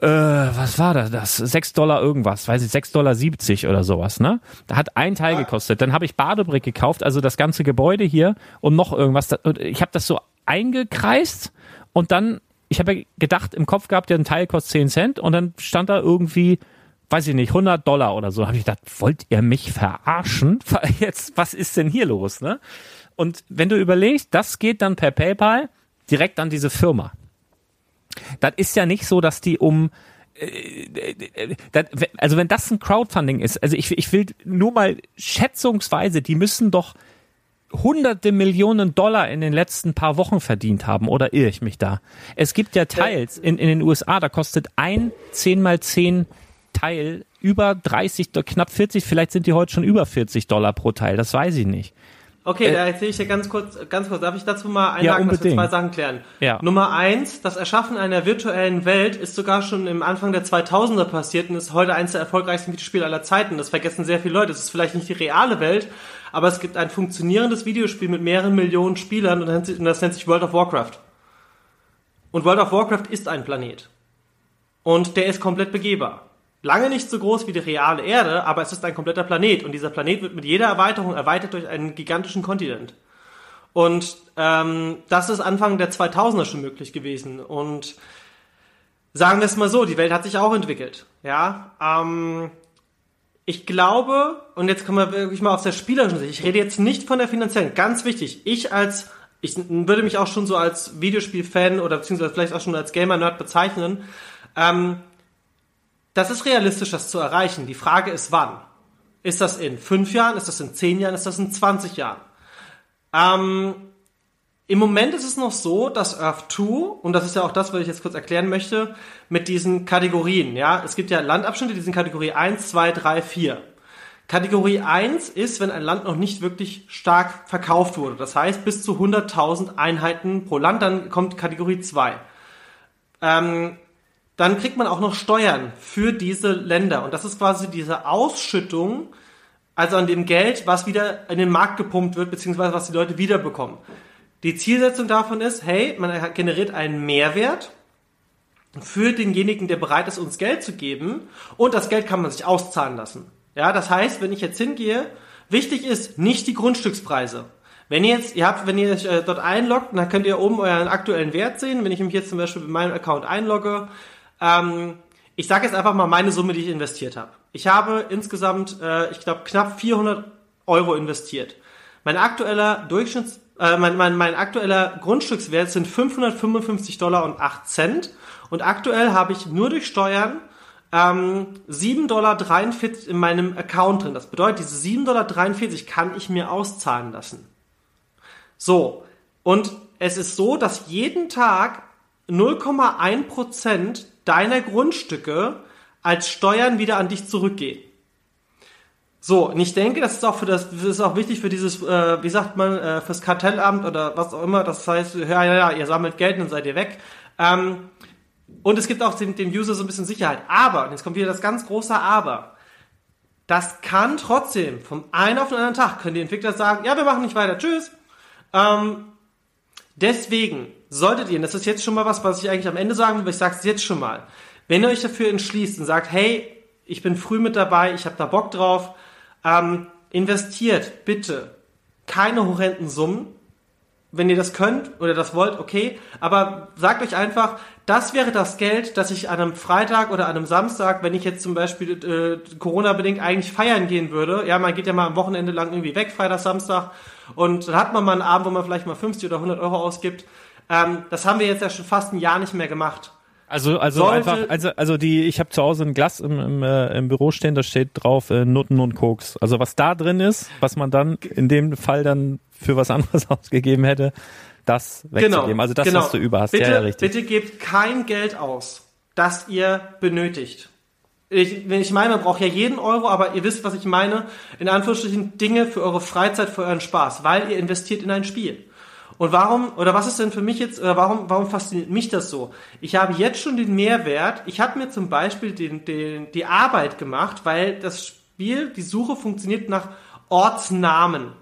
äh, was war das? das? 6 Dollar irgendwas, weiß ich, 6 Dollar 70 oder sowas, ne? Da hat ein Teil gekostet. Dann habe ich Badebrick gekauft, also das ganze Gebäude hier und noch irgendwas. Ich habe das so eingekreist und dann, ich habe ja gedacht, im Kopf gehabt, der ein Teil kostet 10 Cent und dann stand da irgendwie, weiß ich nicht, 100 Dollar oder so. Habe ich gedacht, wollt ihr mich verarschen? *laughs* Jetzt, was ist denn hier los, ne? Und wenn du überlegst, das geht dann per PayPal direkt an diese Firma das ist ja nicht so, dass die um äh, äh, also wenn das ein Crowdfunding ist, also ich, ich will nur mal schätzungsweise, die müssen doch hunderte Millionen Dollar in den letzten paar Wochen verdient haben, oder irre ich mich da? Es gibt ja Teils in, in den USA, da kostet ein 10 mal 10 Teil über 30, knapp 40, vielleicht sind die heute schon über 40 Dollar pro Teil, das weiß ich nicht. Okay, äh, da erzähle ich dir ganz kurz, ganz kurz. Darf ich dazu mal einlagen, ja, dass wir zwei Sachen klären? Ja. Nummer eins, das Erschaffen einer virtuellen Welt ist sogar schon im Anfang der 2000er passiert und ist heute eines der erfolgreichsten Videospiele aller Zeiten. Das vergessen sehr viele Leute. Es ist vielleicht nicht die reale Welt, aber es gibt ein funktionierendes Videospiel mit mehreren Millionen Spielern und das nennt sich World of Warcraft. Und World of Warcraft ist ein Planet. Und der ist komplett begehbar lange nicht so groß wie die reale Erde, aber es ist ein kompletter Planet und dieser Planet wird mit jeder Erweiterung erweitert durch einen gigantischen Kontinent. Und ähm, das ist Anfang der 2000er schon möglich gewesen. Und sagen wir es mal so, die Welt hat sich auch entwickelt. Ja, ähm, ich glaube, und jetzt kommen wir wirklich mal aus der spielerischen Sicht, ich rede jetzt nicht von der finanziellen, ganz wichtig, ich als, ich würde mich auch schon so als Videospielfan oder beziehungsweise vielleicht auch schon als Gamer-Nerd bezeichnen, ähm, das ist realistisch, das zu erreichen. Die Frage ist, wann? Ist das in fünf Jahren? Ist das in zehn Jahren? Ist das in 20 Jahren? Ähm, Im Moment ist es noch so, dass Earth 2, und das ist ja auch das, was ich jetzt kurz erklären möchte, mit diesen Kategorien, ja, es gibt ja Landabschnitte, die sind Kategorie 1, 2, 3, 4. Kategorie 1 ist, wenn ein Land noch nicht wirklich stark verkauft wurde. Das heißt, bis zu 100.000 Einheiten pro Land, dann kommt Kategorie 2. Ähm, dann kriegt man auch noch Steuern für diese Länder. Und das ist quasi diese Ausschüttung Also an dem Geld, was wieder in den Markt gepumpt wird, beziehungsweise was die Leute wiederbekommen. Die Zielsetzung davon ist, hey, man generiert einen Mehrwert für denjenigen, der bereit ist, uns Geld zu geben. Und das Geld kann man sich auszahlen lassen. Ja, das heißt, wenn ich jetzt hingehe, wichtig ist nicht die Grundstückspreise. Wenn ihr jetzt, ihr habt, wenn ihr euch äh, dort einloggt, dann könnt ihr oben euren aktuellen Wert sehen. Wenn ich mich jetzt zum Beispiel mit meinem Account einlogge, ähm, ich sage jetzt einfach mal meine Summe, die ich investiert habe. Ich habe insgesamt, äh, ich glaube, knapp 400 Euro investiert. Mein aktueller Durchschnitts, äh, mein, mein, mein aktueller Grundstückswert sind 555 Dollar und 8 Cent. Und aktuell habe ich nur durch Steuern ähm, 7,43 Dollar in meinem Account drin. Das bedeutet, diese 7,43 Dollar kann ich mir auszahlen lassen. So, und es ist so, dass jeden Tag 0,1% deiner Grundstücke als Steuern wieder an dich zurückgehen. So, und ich denke, das ist auch für das, das ist auch wichtig für dieses, äh, wie sagt man, äh, fürs Kartellamt oder was auch immer. Das heißt, ja, ja, ja, ihr sammelt Geld und dann seid ihr weg. Ähm, und es gibt auch dem, dem User so ein bisschen Sicherheit. Aber, und jetzt kommt wieder das ganz große Aber. Das kann trotzdem vom einen auf den anderen Tag können die Entwickler sagen, ja, wir machen nicht weiter, tschüss. Ähm, deswegen solltet ihr, und das ist jetzt schon mal was, was ich eigentlich am Ende sagen will, aber ich sage es jetzt schon mal, wenn ihr euch dafür entschließt und sagt, hey, ich bin früh mit dabei, ich habe da Bock drauf, ähm, investiert bitte keine horrenden Summen. Wenn ihr das könnt oder das wollt, okay. Aber sagt euch einfach, das wäre das Geld, das ich an einem Freitag oder an einem Samstag, wenn ich jetzt zum Beispiel äh, Corona-bedingt eigentlich feiern gehen würde, ja, man geht ja mal am Wochenende lang irgendwie weg, Freitag, Samstag, und dann hat man mal einen Abend, wo man vielleicht mal 50 oder 100 Euro ausgibt. Ähm, das haben wir jetzt ja schon fast ein Jahr nicht mehr gemacht. Also also Sollte, einfach also also die ich habe zu Hause ein Glas im, im, äh, im Büro stehen, da steht drauf äh, Nutten und Koks. Also was da drin ist, was man dann in dem Fall dann für was anderes *laughs* ausgegeben hätte, das wegzugeben. Genau, also das, genau. was du über hast. Bitte, ja, ja, richtig. bitte gebt kein Geld aus, das ihr benötigt. Ich, ich meine, man braucht ja jeden Euro, aber ihr wisst, was ich meine. In Anführungsstrichen Dinge für eure Freizeit, für euren Spaß, weil ihr investiert in ein Spiel. Und warum, oder was ist denn für mich jetzt, oder warum, warum fasziniert mich das so? Ich habe jetzt schon den Mehrwert. Ich habe mir zum Beispiel den, den, die Arbeit gemacht, weil das Spiel, die Suche funktioniert nach Ortsnamen.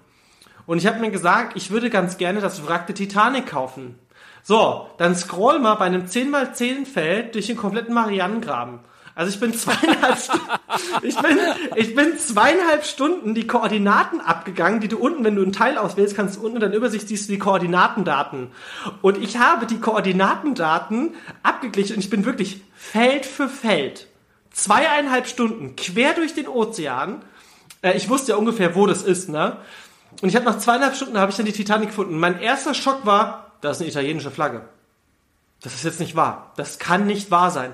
Und ich habe mir gesagt, ich würde ganz gerne das Wrack der Titanic kaufen. So, dann scroll mal bei einem 10x10 Feld durch den kompletten Marianengraben. Also ich bin zweieinhalb Stunden, *laughs* ich bin, ich bin zweieinhalb Stunden die Koordinaten abgegangen, die du unten, wenn du einen Teil auswählst, kannst du unten in der Übersicht siehst du die Koordinatendaten. Und ich habe die Koordinatendaten abgeglichen und ich bin wirklich Feld für Feld, zweieinhalb Stunden quer durch den Ozean. Äh, ich wusste ja ungefähr, wo das ist, ne? Und ich habe nach zweieinhalb Stunden habe ich dann die Titanic gefunden. Mein erster Schock war, da ist eine italienische Flagge. Das ist jetzt nicht wahr. Das kann nicht wahr sein.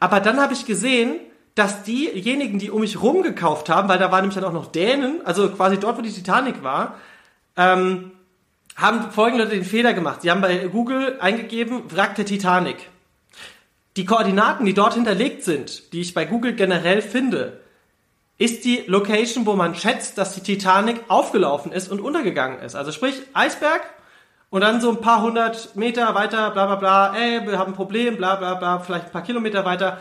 Aber dann habe ich gesehen, dass diejenigen, die um mich rum gekauft haben, weil da waren nämlich dann auch noch Dänen, also quasi dort, wo die Titanic war, ähm, haben folgende den Fehler gemacht. Sie haben bei Google eingegeben, Wrack der Titanic. Die Koordinaten, die dort hinterlegt sind, die ich bei Google generell finde, ist die Location, wo man schätzt, dass die Titanic aufgelaufen ist und untergegangen ist. Also sprich, Eisberg, und dann so ein paar hundert Meter weiter, bla bla bla, ey, wir haben ein Problem, bla bla bla, vielleicht ein paar Kilometer weiter.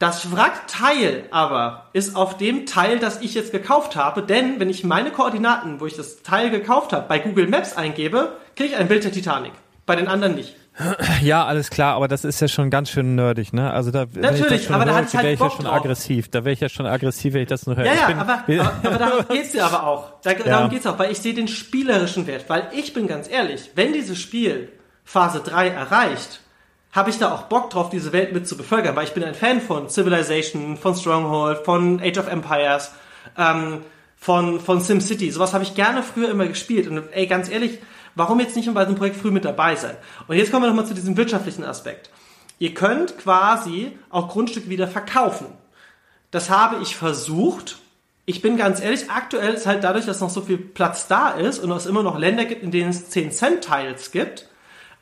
Das Wrackteil aber ist auf dem Teil, das ich jetzt gekauft habe, denn wenn ich meine Koordinaten, wo ich das Teil gekauft habe, bei Google Maps eingebe, kriege ich ein Bild der Titanic. Bei den anderen nicht. Ja, alles klar, aber das ist ja schon ganz schön nerdig, ne? Also da natürlich, aber da hat halt wäre ich ja schon drauf. aggressiv. Da wäre ich ja schon aggressiv, wenn ich das nur höre. Ja, ja, bin, aber, aber, aber darum *laughs* geht's ja aber auch. Da, ja. Darum geht's auch, weil ich sehe den spielerischen Wert. Weil ich bin ganz ehrlich, wenn dieses Spiel Phase 3 erreicht, habe ich da auch Bock drauf, diese Welt mit zu bevölkern, weil ich bin ein Fan von Civilization, von Stronghold, von Age of Empires, ähm, von, von SimCity. Sowas habe ich gerne früher immer gespielt. Und ey, ganz ehrlich, Warum jetzt nicht bei diesem Projekt früh mit dabei sein? Und jetzt kommen wir nochmal zu diesem wirtschaftlichen Aspekt. Ihr könnt quasi auch Grundstücke wieder verkaufen. Das habe ich versucht. Ich bin ganz ehrlich, aktuell ist halt dadurch, dass noch so viel Platz da ist und es immer noch Länder gibt, in denen es 10 Cent Teils gibt,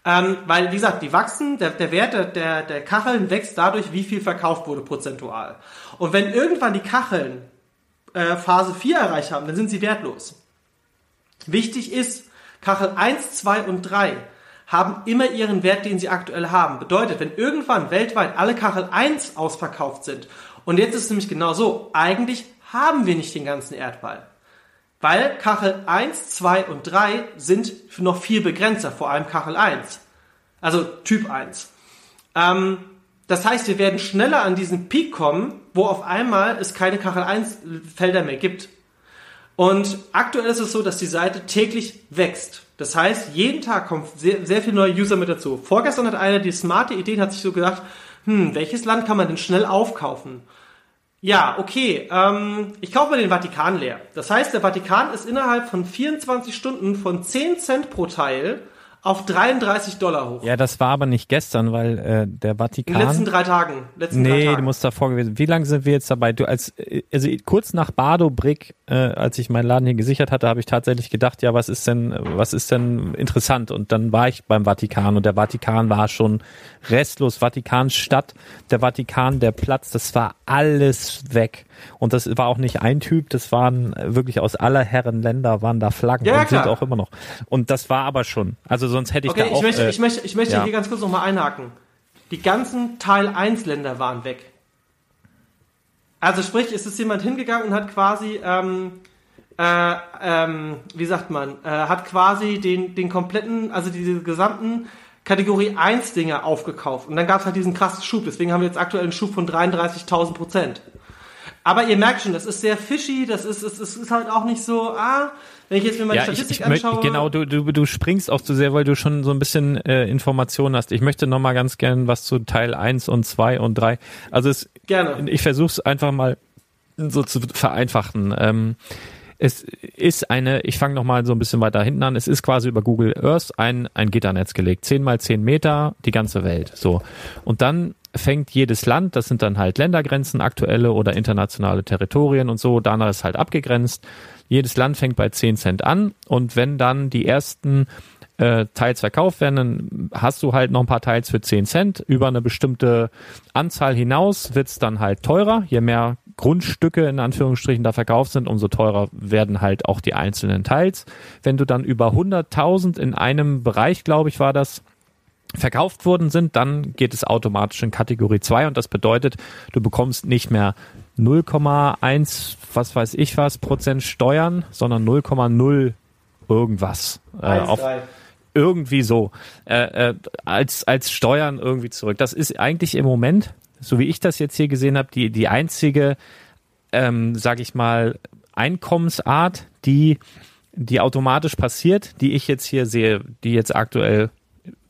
ähm, weil, wie gesagt, die wachsen, der, der Wert der, der, der Kacheln wächst dadurch, wie viel verkauft wurde prozentual. Und wenn irgendwann die Kacheln äh, Phase 4 erreicht haben, dann sind sie wertlos. Wichtig ist, Kachel 1, 2 und 3 haben immer ihren Wert, den sie aktuell haben. Bedeutet, wenn irgendwann weltweit alle Kachel 1 ausverkauft sind, und jetzt ist es nämlich genau so, eigentlich haben wir nicht den ganzen Erdball. Weil Kachel 1, 2 und 3 sind noch viel begrenzter, vor allem Kachel 1. Also Typ 1. Ähm, das heißt, wir werden schneller an diesen Peak kommen, wo auf einmal es keine Kachel 1 Felder mehr gibt. Und aktuell ist es so, dass die Seite täglich wächst. Das heißt, jeden Tag kommen sehr, sehr viele neue User mit dazu. Vorgestern hat einer die smarte Idee, hat sich so gedacht, hm, welches Land kann man denn schnell aufkaufen? Ja, okay, ähm, ich kaufe mal den Vatikan leer. Das heißt, der Vatikan ist innerhalb von 24 Stunden von 10 Cent pro Teil auf 33 Dollar hoch. Ja, das war aber nicht gestern, weil äh, der Vatikan. In den letzten drei Tagen. Letzten nee, drei Tagen. du musst davor gewesen. Wie lange sind wir jetzt dabei? Du als äh, also kurz nach Bardo Brick, äh, als ich meinen Laden hier gesichert hatte, habe ich tatsächlich gedacht, ja, was ist denn, was ist denn interessant? Und dann war ich beim Vatikan und der Vatikan war schon restlos. Vatikanstadt, der Vatikan, der Platz, das war alles weg. Und das war auch nicht ein Typ, das waren wirklich aus aller Herren Länder waren da Flaggen Ja, und sind klar. auch immer noch. Und das war aber schon. Also sonst hätte ich Okay, da auch. ich möchte, äh, ich möchte, ich möchte ja. hier ganz kurz nochmal einhaken. Die ganzen Teil 1 Länder waren weg. Also sprich, es ist jemand hingegangen und hat quasi, ähm, äh, ähm, wie sagt man, äh, hat quasi den, den kompletten, also diese gesamten Kategorie 1 Dinge aufgekauft. Und dann gab es halt diesen krassen Schub. Deswegen haben wir jetzt aktuell einen Schub von 33.000 Prozent. Aber ihr merkt schon, das ist sehr fishy, das ist, es ist, ist halt auch nicht so, ah, wenn ich jetzt mir meine Ja, ich, Statistik ich möchte, anschaue. genau, du, du, du springst auch zu sehr, weil du schon so ein bisschen äh, Informationen hast. Ich möchte noch mal ganz gern was zu Teil 1 und 2 und 3. Also es, Gerne. ich versuche es einfach mal so zu vereinfachen. Ähm, es ist eine, ich fange noch mal so ein bisschen weiter hinten an, es ist quasi über Google Earth ein, ein Gitternetz gelegt. 10 mal 10 Meter, die ganze Welt. So. Und dann fängt jedes Land, das sind dann halt Ländergrenzen, aktuelle oder internationale Territorien und so, danach ist halt abgegrenzt. Jedes Land fängt bei 10 Cent an und wenn dann die ersten äh, Teils verkauft werden, dann hast du halt noch ein paar Teils für 10 Cent. Über eine bestimmte Anzahl hinaus wird's dann halt teurer. Je mehr Grundstücke in Anführungsstrichen da verkauft sind, umso teurer werden halt auch die einzelnen Teils. Wenn du dann über 100.000 in einem Bereich, glaube ich, war das, verkauft worden sind, dann geht es automatisch in Kategorie 2 und das bedeutet, du bekommst nicht mehr 0,1, was weiß ich was, Prozent Steuern, sondern 0,0 irgendwas. Äh, Eins, auf, drei. irgendwie so äh, äh, als als Steuern irgendwie zurück. Das ist eigentlich im Moment, so wie ich das jetzt hier gesehen habe, die die einzige, ähm, sage ich mal, Einkommensart, die die automatisch passiert, die ich jetzt hier sehe, die jetzt aktuell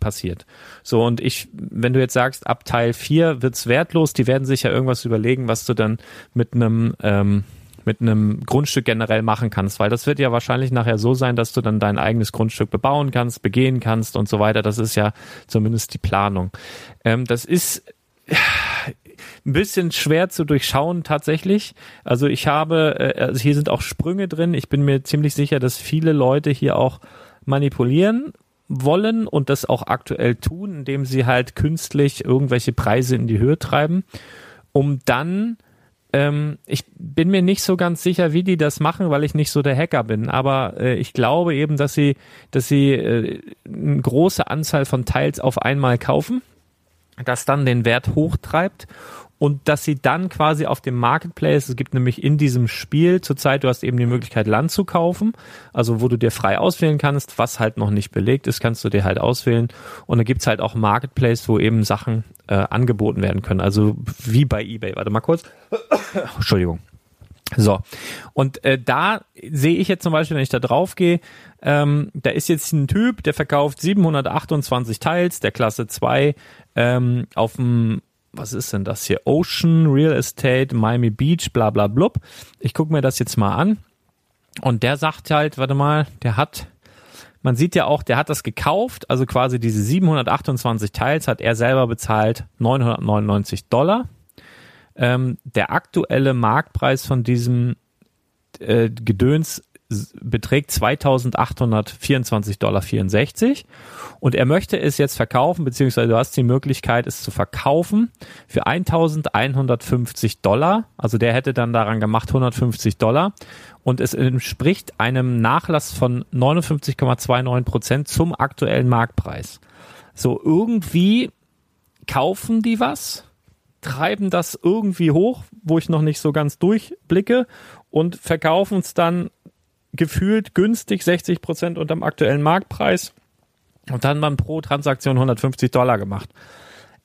passiert. So, und ich, wenn du jetzt sagst, ab Teil 4 wird's wertlos, die werden sich ja irgendwas überlegen, was du dann mit einem ähm, mit einem Grundstück generell machen kannst, weil das wird ja wahrscheinlich nachher so sein, dass du dann dein eigenes Grundstück bebauen kannst, begehen kannst und so weiter. Das ist ja zumindest die Planung. Ähm, das ist ein bisschen schwer zu durchschauen tatsächlich. Also ich habe, äh, also hier sind auch Sprünge drin. Ich bin mir ziemlich sicher, dass viele Leute hier auch manipulieren wollen und das auch aktuell tun, indem sie halt künstlich irgendwelche Preise in die Höhe treiben, um dann ähm, ich bin mir nicht so ganz sicher, wie die das machen, weil ich nicht so der Hacker bin. Aber äh, ich glaube eben, dass sie, dass sie äh, eine große Anzahl von Teils auf einmal kaufen, das dann den Wert hochtreibt und dass sie dann quasi auf dem Marketplace, es gibt nämlich in diesem Spiel zurzeit, du hast eben die Möglichkeit Land zu kaufen, also wo du dir frei auswählen kannst, was halt noch nicht belegt ist, kannst du dir halt auswählen und dann gibt's halt auch Marketplace, wo eben Sachen äh, angeboten werden können, also wie bei eBay. Warte mal kurz. *coughs* Entschuldigung. So, und äh, da sehe ich jetzt zum Beispiel, wenn ich da drauf gehe, ähm, da ist jetzt ein Typ, der verkauft 728 Teils der Klasse 2 ähm, auf dem, was ist denn das hier? Ocean Real Estate, Miami Beach, bla bla blub. Ich gucke mir das jetzt mal an. Und der sagt halt, warte mal, der hat, man sieht ja auch, der hat das gekauft, also quasi diese 728 Teils hat er selber bezahlt 999 Dollar. Ähm, der aktuelle Marktpreis von diesem äh, Gedöns beträgt 2.824,64 Dollar und er möchte es jetzt verkaufen, beziehungsweise du hast die Möglichkeit, es zu verkaufen für 1.150 Dollar. Also der hätte dann daran gemacht 150 Dollar und es entspricht einem Nachlass von 59,29 Prozent zum aktuellen Marktpreis. So irgendwie kaufen die was treiben das irgendwie hoch, wo ich noch nicht so ganz durchblicke und verkaufen es dann gefühlt günstig 60 Prozent unterm aktuellen Marktpreis und dann man pro Transaktion 150 Dollar gemacht.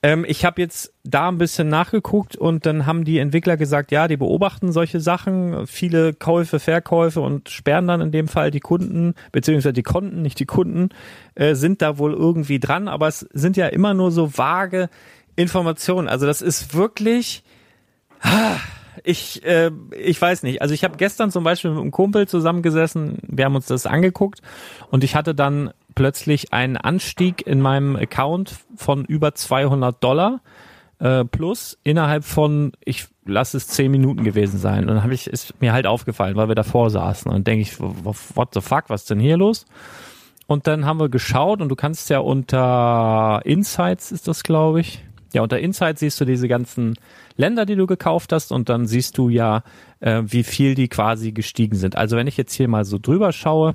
Ähm, ich habe jetzt da ein bisschen nachgeguckt und dann haben die Entwickler gesagt, ja, die beobachten solche Sachen, viele Käufe, Verkäufe und sperren dann in dem Fall die Kunden, beziehungsweise die Konten, nicht die Kunden, äh, sind da wohl irgendwie dran, aber es sind ja immer nur so vage Informationen. Also das ist wirklich, ah, ich, äh, ich weiß nicht. Also ich habe gestern zum Beispiel mit einem Kumpel zusammengesessen, wir haben uns das angeguckt und ich hatte dann plötzlich einen Anstieg in meinem Account von über 200 Dollar äh, plus innerhalb von, ich lasse es zehn Minuten gewesen sein. Und dann habe ich, ist mir halt aufgefallen, weil wir davor saßen. Und denke ich, what the fuck, was ist denn hier los? Und dann haben wir geschaut und du kannst ja unter Insights ist das, glaube ich. Ja, unter Insights siehst du diese ganzen Länder, die du gekauft hast und dann siehst du ja, äh, wie viel die quasi gestiegen sind. Also wenn ich jetzt hier mal so drüber schaue,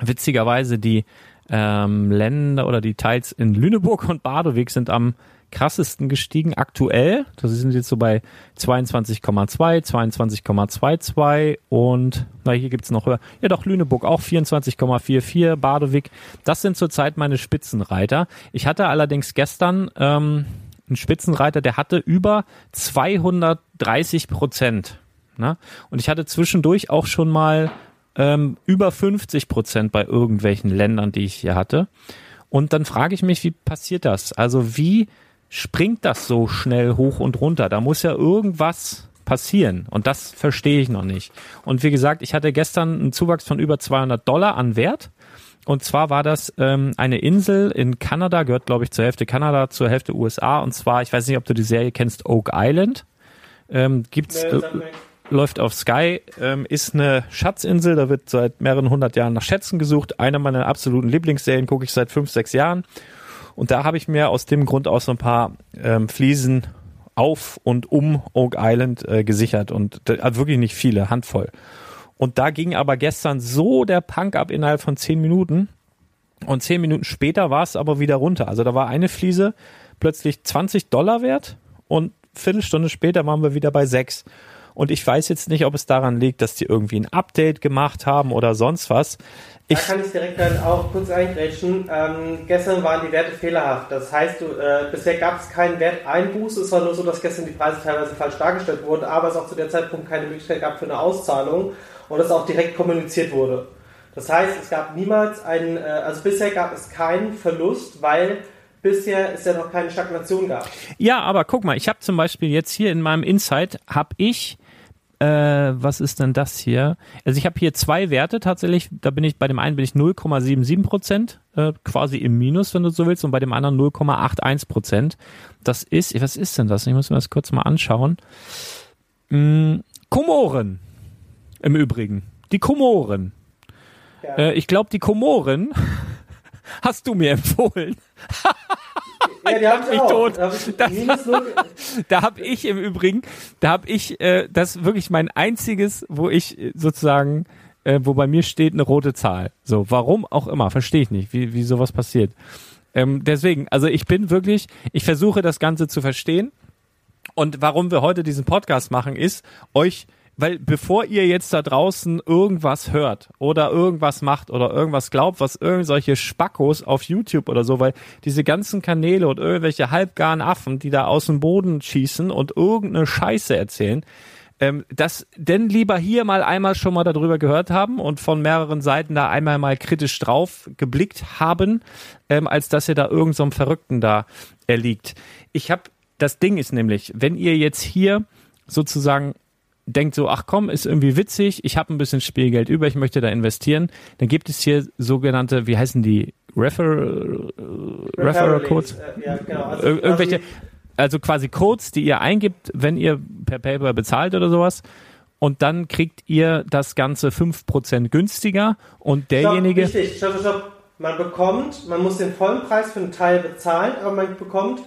witzigerweise die ähm, Länder oder die Teils in Lüneburg und Badewig sind am krassesten gestiegen aktuell. Das sind jetzt so bei 22,2, 22,22 und na hier gibt's noch höher. Ja doch, Lüneburg auch 24,44, Badewig. Das sind zurzeit meine Spitzenreiter. Ich hatte allerdings gestern ähm, einen Spitzenreiter, der hatte über 230 Prozent. Ne? Und ich hatte zwischendurch auch schon mal ähm, über 50 Prozent bei irgendwelchen Ländern, die ich hier hatte. Und dann frage ich mich, wie passiert das? Also wie springt das so schnell hoch und runter? Da muss ja irgendwas passieren. Und das verstehe ich noch nicht. Und wie gesagt, ich hatte gestern einen Zuwachs von über 200 Dollar an Wert. Und zwar war das ähm, eine Insel in Kanada, gehört glaube ich zur Hälfte Kanada, zur Hälfte USA. Und zwar, ich weiß nicht, ob du die Serie kennst, Oak Island. Ähm, gibt's, äh, läuft auf Sky, ähm, ist eine Schatzinsel, da wird seit mehreren hundert Jahren nach Schätzen gesucht. Eine meiner absoluten Lieblingsserien gucke ich seit fünf, sechs Jahren. Und da habe ich mir aus dem Grund auch so ein paar ähm, Fliesen auf und um Oak Island äh, gesichert und äh, wirklich nicht viele, Handvoll. Und da ging aber gestern so der Punk ab innerhalb von zehn Minuten. Und zehn Minuten später war es aber wieder runter. Also da war eine Fliese plötzlich 20 Dollar wert und Viertelstunde später waren wir wieder bei sechs. Und ich weiß jetzt nicht, ob es daran liegt, dass die irgendwie ein Update gemacht haben oder sonst was. Ich da kann ich direkt dann auch kurz eingrätschen. Ähm, gestern waren die Werte fehlerhaft. Das heißt, du, äh, bisher gab es keinen Werteinbuß. Es war nur so, dass gestern die Preise teilweise falsch dargestellt wurden, aber es auch zu der Zeitpunkt keine Möglichkeit gab für eine Auszahlung und das auch direkt kommuniziert wurde. Das heißt, es gab niemals einen, äh, also bisher gab es keinen Verlust, weil bisher es ja noch keine Stagnation gab. Ja, aber guck mal, ich habe zum Beispiel jetzt hier in meinem Insight, habe ich äh, was ist denn das hier? Also ich habe hier zwei Werte tatsächlich. Da bin ich bei dem einen bin ich 0,77 Prozent äh, quasi im Minus, wenn du so willst, und bei dem anderen 0,81 Prozent. Das ist, was ist denn das? Ich muss mir das kurz mal anschauen. Hm, Komoren. Im Übrigen. Die Komoren. Ja. Äh, ich glaube, die Komoren *laughs* hast du mir empfohlen. *laughs* Ja, die haben mich tot. Da habe *laughs* hab ich im Übrigen, da habe ich, äh, das wirklich mein einziges, wo ich äh, sozusagen, äh, wo bei mir steht eine rote Zahl. So, warum auch immer, verstehe ich nicht, wie, wie sowas passiert. Ähm, deswegen, also ich bin wirklich, ich versuche das Ganze zu verstehen. Und warum wir heute diesen Podcast machen, ist, euch weil bevor ihr jetzt da draußen irgendwas hört oder irgendwas macht oder irgendwas glaubt, was irgendwelche Spackos auf YouTube oder so, weil diese ganzen Kanäle und irgendwelche halbgaren Affen, die da aus dem Boden schießen und irgendeine Scheiße erzählen, ähm, das denn lieber hier mal einmal schon mal darüber gehört haben und von mehreren Seiten da einmal mal kritisch drauf geblickt haben, ähm, als dass ihr da irgendeinem so Verrückten da erliegt. Ich habe, das Ding ist nämlich, wenn ihr jetzt hier sozusagen denkt so, ach komm, ist irgendwie witzig, ich habe ein bisschen Spielgeld über, ich möchte da investieren, dann gibt es hier sogenannte, wie heißen die, Refer Referral Codes? Äh, ja, genau. also irgendwelche, also quasi Codes, die ihr eingibt, wenn ihr per Paper bezahlt oder sowas. Und dann kriegt ihr das Ganze 5% günstiger und derjenige. Stopp, richtig, stopp, stopp. Man bekommt, man muss den vollen Preis für einen Teil bezahlen, aber man bekommt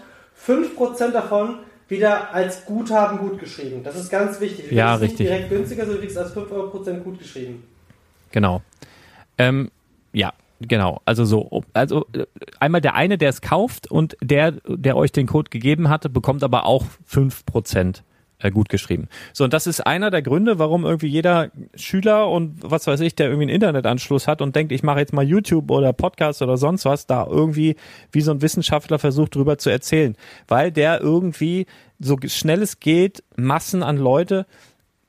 5% davon wieder als Guthaben gut geschrieben. Das ist ganz wichtig. Du ja, richtig. nicht direkt günstiger, sondern du kriegst als 5 Euro Prozent gut geschrieben. Genau. Ähm, ja, Genau, also so, also äh, einmal der eine, der es kauft und der, der euch den Code gegeben hatte, bekommt aber auch fünf Prozent äh, gut geschrieben. So, und das ist einer der Gründe, warum irgendwie jeder Schüler und was weiß ich, der irgendwie einen Internetanschluss hat und denkt, ich mache jetzt mal YouTube oder Podcast oder sonst was, da irgendwie wie so ein Wissenschaftler versucht drüber zu erzählen. Weil der irgendwie so schnell es geht, Massen an Leute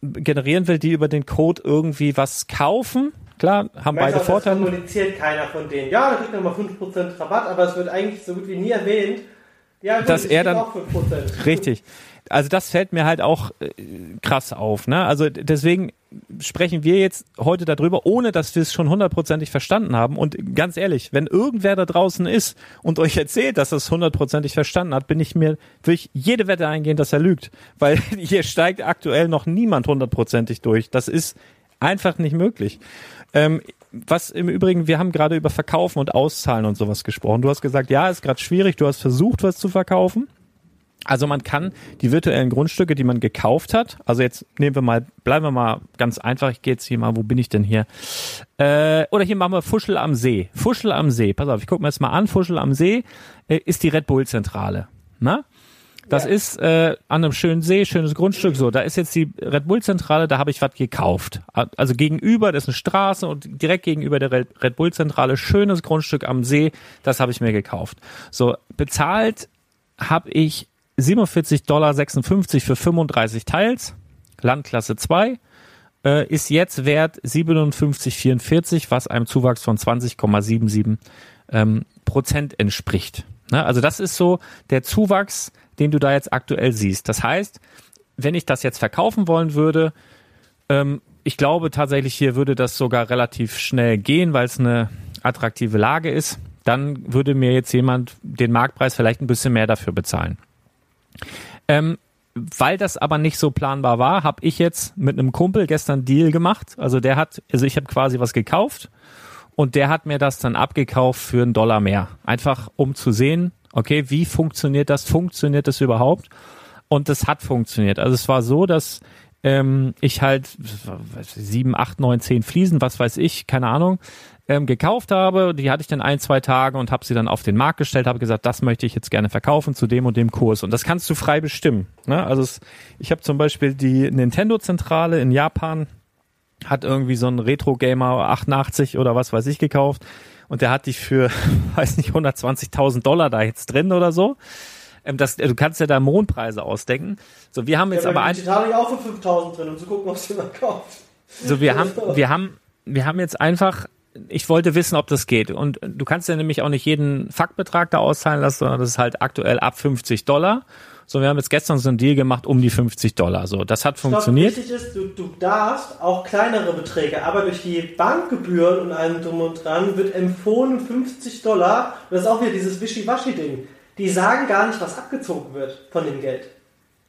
generieren will, die über den Code irgendwie was kaufen. Klar, haben beide auch, Vorteile. Das kommuniziert keiner von denen. Ja, da kriegt man mal 5% Rabatt, aber es wird eigentlich so gut wie nie erwähnt. Ja, gut, dass er dann auch 5%. richtig. Also das fällt mir halt auch äh, krass auf. Ne? Also deswegen sprechen wir jetzt heute darüber, ohne dass wir es schon hundertprozentig verstanden haben. Und ganz ehrlich, wenn irgendwer da draußen ist und euch erzählt, dass er es hundertprozentig verstanden hat, bin ich mir, will ich jede Wette eingehen, dass er lügt. Weil *laughs* hier steigt aktuell noch niemand hundertprozentig durch. Das ist einfach nicht möglich. Ähm, was im Übrigen, wir haben gerade über Verkaufen und Auszahlen und sowas gesprochen. Du hast gesagt, ja, ist gerade schwierig, du hast versucht, was zu verkaufen. Also man kann die virtuellen Grundstücke, die man gekauft hat, also jetzt nehmen wir mal, bleiben wir mal ganz einfach, ich gehe jetzt hier mal, wo bin ich denn hier? Äh, oder hier machen wir Fuschel am See. Fuschel am See, pass auf, ich gucke mir jetzt mal an, Fuschel am See äh, ist die Red Bull Zentrale. Na? Das Ja. ist äh, an einem schönen See, schönes Grundstück. So, da ist jetzt die Red Bull Zentrale, da habe ich was gekauft. Also gegenüber, das ist eine Straße und direkt gegenüber der Red Red Bull Zentrale, schönes Grundstück am See, das habe ich mir gekauft. So, bezahlt habe ich 47,56 Dollar für 35 Teils, Landklasse 2, äh, ist jetzt wert 57,44, was einem Zuwachs von 20,77 ähm, Prozent entspricht. Ne? Also das ist so der Zuwachs, den du da jetzt aktuell siehst. Das heißt, wenn ich das jetzt verkaufen wollen würde, ähm, ich glaube tatsächlich hier würde das sogar relativ schnell gehen, weil es eine attraktive Lage ist. Dann würde mir jetzt jemand den Marktpreis vielleicht ein bisschen mehr dafür bezahlen. Ähm, weil das aber nicht so planbar war, habe ich jetzt mit einem Kumpel gestern Deal gemacht. Also der hat, also ich habe quasi was gekauft und der hat mir das dann abgekauft für einen Dollar mehr. Einfach um zu sehen, okay, wie funktioniert das? Funktioniert das überhaupt? Und das hat funktioniert. Also es war so, dass ähm, ich halt sieben, acht, neun, zehn Fliesen, was weiß ich, keine Ahnung, ähm, gekauft habe. Die hatte ich dann ein, zwei Tage und habe sie dann auf den Markt gestellt, habe gesagt, das möchte ich jetzt gerne verkaufen zu dem und dem Kurs. Und das kannst du frei bestimmen. Ne? Also es, ich habe zum Beispiel die Nintendo-Zentrale in Japan, hat irgendwie so ein Retro-Gamer 88 oder was weiß ich gekauft und der hat die für, *laughs* weiß nicht, 120.000 Dollar da jetzt drin oder so. Ähm, das, du kannst ja da Mondpreise ausdenken. So, wir haben jetzt Ja, aber ein, die Titanic auch für 5000 drin, um zu gucken, ob es jemand kauft. so wir haben, *laughs* wir haben, wir haben jetzt einfach, ich wollte wissen, ob das geht. Und du kannst ja nämlich auch nicht jeden Faktbetrag da auszahlen lassen, sondern das ist halt aktuell ab 50 Dollar. So, wir haben jetzt gestern so einen Deal gemacht um die 50 Dollar. So, das hat funktioniert. wichtig ist, du, du darfst auch kleinere Beträge, aber durch die Bankgebühren und allem drum und dran wird empfohlen 50 Dollar. Und das ist auch wieder dieses Wischiwaschi-Ding. Die sagen gar nicht, was abgezogen wird von dem Geld.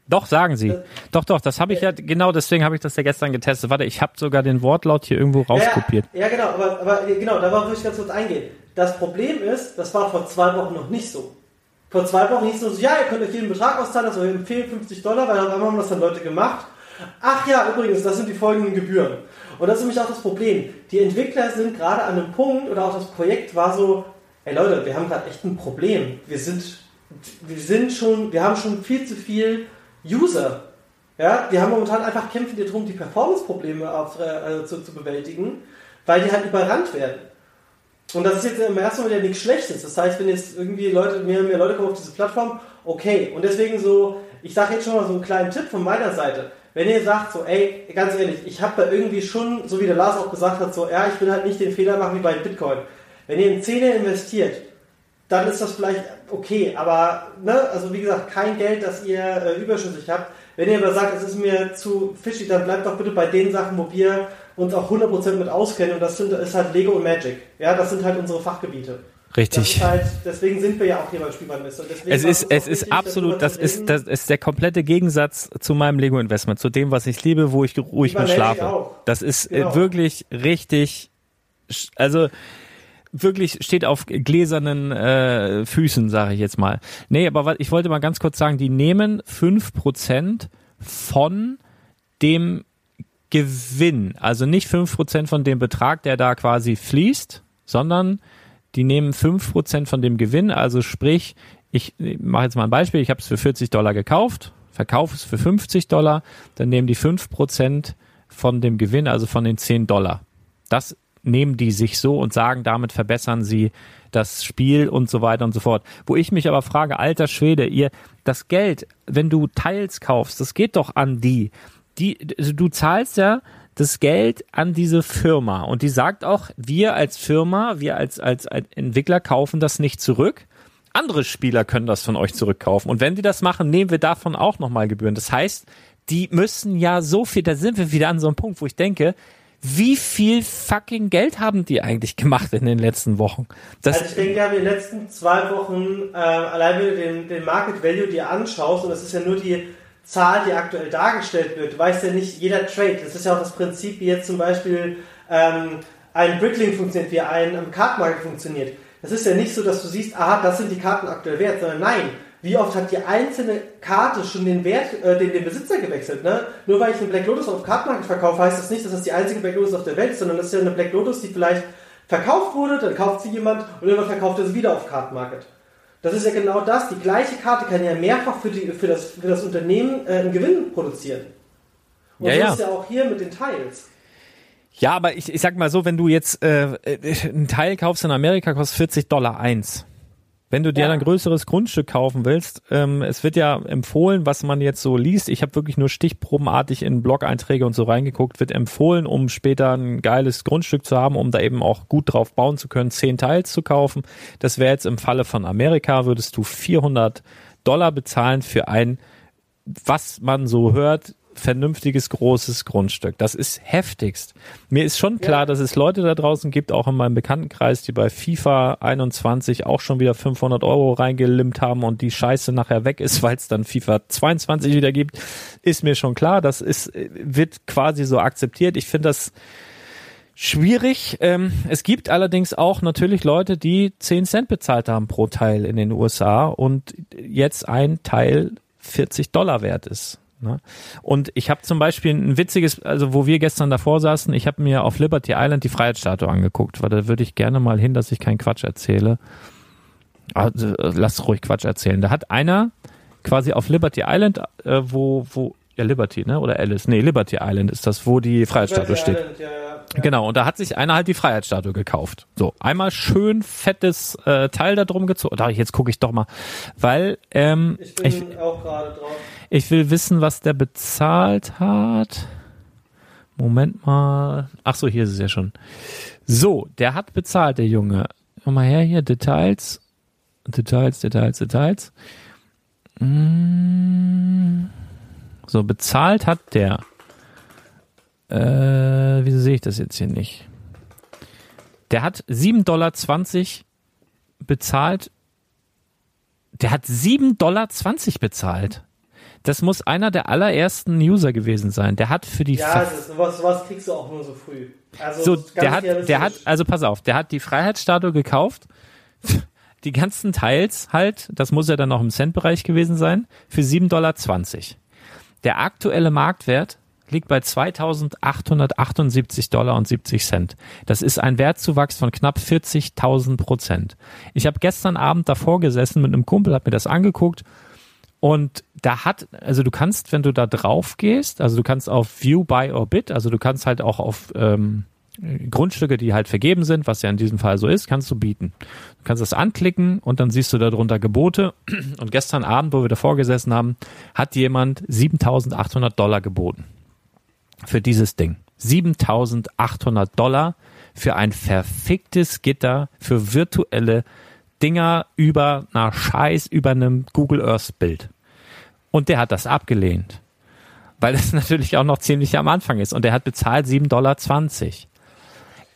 Doch, sagen sie. Doch, doch, das habe ich ja, genau deswegen habe ich das ja gestern getestet. Warte, ich habe sogar den Wortlaut hier irgendwo rauskopiert. Ja, ja genau, aber, aber genau, darauf will ich ganz kurz eingehen. Das Problem ist, das war vor zwei Wochen noch nicht so. Vor zwei Wochen hieß es so, ja, ihr könnt euch jeden Betrag auszahlen, also wir empfehlen 50 Dollar, weil auf einmal haben das dann Leute gemacht. Ach ja, übrigens, das sind die folgenden Gebühren. Und das ist nämlich auch das Problem. Die Entwickler sind gerade an einem Punkt, oder auch das Projekt war so, ey Leute, wir haben gerade echt ein Problem. Wir sind, wir sind schon, wir haben schon viel zu viel User. Ja, wir haben momentan einfach kämpfen die darum, die Performance-Probleme äh, zu, zu bewältigen, weil die halt überrannt werden. Und das ist jetzt im ersten Moment ja nichts Schlechtes. Das heißt, wenn jetzt irgendwie Leute, mehr und mehr Leute kommen auf diese Plattform, okay. Und deswegen so, ich sage jetzt schon mal so einen kleinen Tipp von meiner Seite. Wenn ihr sagt so, ey, ganz ehrlich, ich habe da irgendwie schon, so wie der Lars auch gesagt hat, so, ja, ich will halt nicht den Fehler machen wie bei Bitcoin. Wenn ihr in Zähne investiert, dann ist das vielleicht okay. Aber, ne, also wie gesagt, kein Geld, das ihr äh, überschüssig habt. Wenn ihr aber sagt, es ist mir zu fishy, dann bleibt doch bitte bei den Sachen, wo wir uns auch 100% mit auskennen. Und das sind, ist halt Lego und Magic. Ja, das sind halt unsere Fachgebiete. Das Richtig. ist halt, deswegen sind wir ja auch hier beim Spielwarenmesser. Es ist, es ist absolut, das ist, das ist der komplette Gegensatz zu meinem Lego-Investment, zu dem, was ich liebe, wo ich ruhig mit schlafe. Das ist äh, Genau. wirklich richtig, also wirklich steht auf gläsernen äh, Füßen, sage ich jetzt mal. Nee, aber ich wollte mal ganz kurz sagen, die nehmen fünf Prozent von dem Gewinn, also nicht fünf Prozent von dem Betrag, der da quasi fließt, sondern die nehmen 5% von dem Gewinn, also sprich, ich mache jetzt mal ein Beispiel, ich habe es für 40 Dollar gekauft, verkaufe es für 50 Dollar, dann nehmen die 5% von dem Gewinn, also von den 10 Dollar. Das nehmen die sich so und sagen, damit verbessern sie das Spiel und so weiter und so fort. Wo ich mich aber frage, alter Schwede, ihr, das Geld, wenn du Teils kaufst, das geht doch an die. Die, also du zahlst ja das Geld an diese Firma und die sagt auch, wir als Firma, wir als, als, als Entwickler kaufen das nicht zurück. Andere Spieler können das von euch zurückkaufen. Und wenn die das machen, nehmen wir davon auch nochmal Gebühren. Das heißt, die müssen ja so viel, da sind wir wieder an so einem Punkt, wo ich denke, wie viel fucking Geld haben die eigentlich gemacht in den letzten Wochen? Das also ich denke, wir haben in den letzten zwei Wochen, äh, allein wenn du den, den Market Value dir anschaust, und das ist ja nur die Zahl, die aktuell dargestellt wird, du weißt ja nicht jeder Trade, das ist ja auch das Prinzip, wie jetzt zum Beispiel ähm, ein Brickling funktioniert, wie ein Kartenmarkt funktioniert. Das ist ja nicht so, dass du siehst, aha, das sind die Karten aktuell wert, sondern nein, wie oft hat die einzelne Karte schon den Wert, äh, den, den Besitzer gewechselt, ne? Nur weil ich eine Black Lotus auf Kartenmarkt verkaufe, heißt das nicht, dass das die einzige Black Lotus auf der Welt ist, sondern das ist ja eine Black Lotus, die vielleicht verkauft wurde, dann kauft sie jemand und irgendwann verkauft er sie wieder auf Kartenmarket. Das ist ja genau das. Die gleiche Karte kann ja mehrfach für, die, für, das, für das Unternehmen äh, einen Gewinn produzieren. Und ja, so ja. ist ja auch hier mit den Teils. Ja, aber ich, ich sag mal so, wenn du jetzt äh, äh ein Teil kaufst in Amerika, kostet 40 Dollar eins. Wenn du dir Ja. ein größeres Grundstück kaufen willst, ähm, es wird ja empfohlen, was man jetzt so liest. Ich habe wirklich nur stichprobenartig in Blog-Einträge und so reingeguckt. Wird empfohlen, um später ein geiles Grundstück zu haben, um da eben auch gut drauf bauen zu können, zehn Teils zu kaufen. Das wäre jetzt im Falle von Amerika, würdest du 400 Dollar bezahlen für ein, was man so hört, vernünftiges großes Grundstück. Das ist heftigst. Mir ist schon klar, Ja. dass es Leute da draußen gibt, auch in meinem Bekanntenkreis, die bei FIFA 21 auch schon wieder 500 Euro reingelimmt haben und die Scheiße nachher weg ist, *laughs* weil es dann FIFA 22 wieder gibt. Ist mir schon klar. Das ist, wird quasi so akzeptiert. Ich finde das schwierig. Ähm, es gibt allerdings auch natürlich Leute, die 10 Cent bezahlt haben pro Teil in den USA und jetzt ein Teil 40 Dollar wert ist. Ne? Und ich habe zum Beispiel ein witziges, also wo wir gestern davor saßen, ich habe mir auf Liberty Island die Freiheitsstatue angeguckt, weil da würde ich gerne mal hin, dass ich keinen Quatsch erzähle. Also, äh, lass ruhig Quatsch erzählen. Da hat einer quasi auf Liberty Island, äh, wo, wo, ja Liberty, ne? Oder Alice? Nee, Liberty Island ist das, wo die Freiheitsstatue steht. Island, ja, ja. Genau, und da hat sich einer halt die Freiheitsstatue gekauft. So, einmal schön fettes äh, Teil da drum gezogen. Da, jetzt gucke ich doch mal. Weil ähm, Ich bin ich, auch gerade drauf. ich will wissen, was der bezahlt hat. Moment mal. Ach so, hier ist es ja schon. So, der hat bezahlt, der Junge. Komm mal her hier, Details. Details, Details, Details. Mm. So, bezahlt hat der. Äh, wieso sehe ich das jetzt hier nicht? Der hat 7,20 Dollar bezahlt. Der hat 7,20 Dollar bezahlt. Das muss einer der allerersten User gewesen sein. Der hat für die Ja, das sowas, sowas kriegst du auch nur so früh. Also, so, der hat, der hat, also pass auf, der hat die Freiheitsstatue gekauft. *laughs* Die ganzen Teils halt, das muss ja dann noch im Centbereich gewesen sein, für 7,20 Dollar. Der aktuelle Marktwert liegt bei 2.878 Dollar und 70 Cent. Das ist ein Wertzuwachs von knapp 40.000 Prozent. Ich habe gestern Abend davor gesessen mit einem Kumpel, hab mir das angeguckt und da hat, also du kannst, wenn du da drauf gehst, also du kannst auf View, Buy or Bid, also du kannst halt auch auf ähm, Grundstücke, die halt vergeben sind, was ja in diesem Fall so ist, kannst du bieten. Du kannst das anklicken und dann siehst du darunter Gebote. *clears throat* Und gestern Abend, wo wir davor gesessen haben, hat jemand 7.800 Dollar geboten für dieses Ding. 7.800 Dollar für ein verficktes Gitter für virtuelle Dinger über einer Scheiß über einem Google Earth Bild. Und der hat das abgelehnt. Weil das *laughs* natürlich auch noch ziemlich am Anfang ist. Und der hat bezahlt 7,20 Dollar.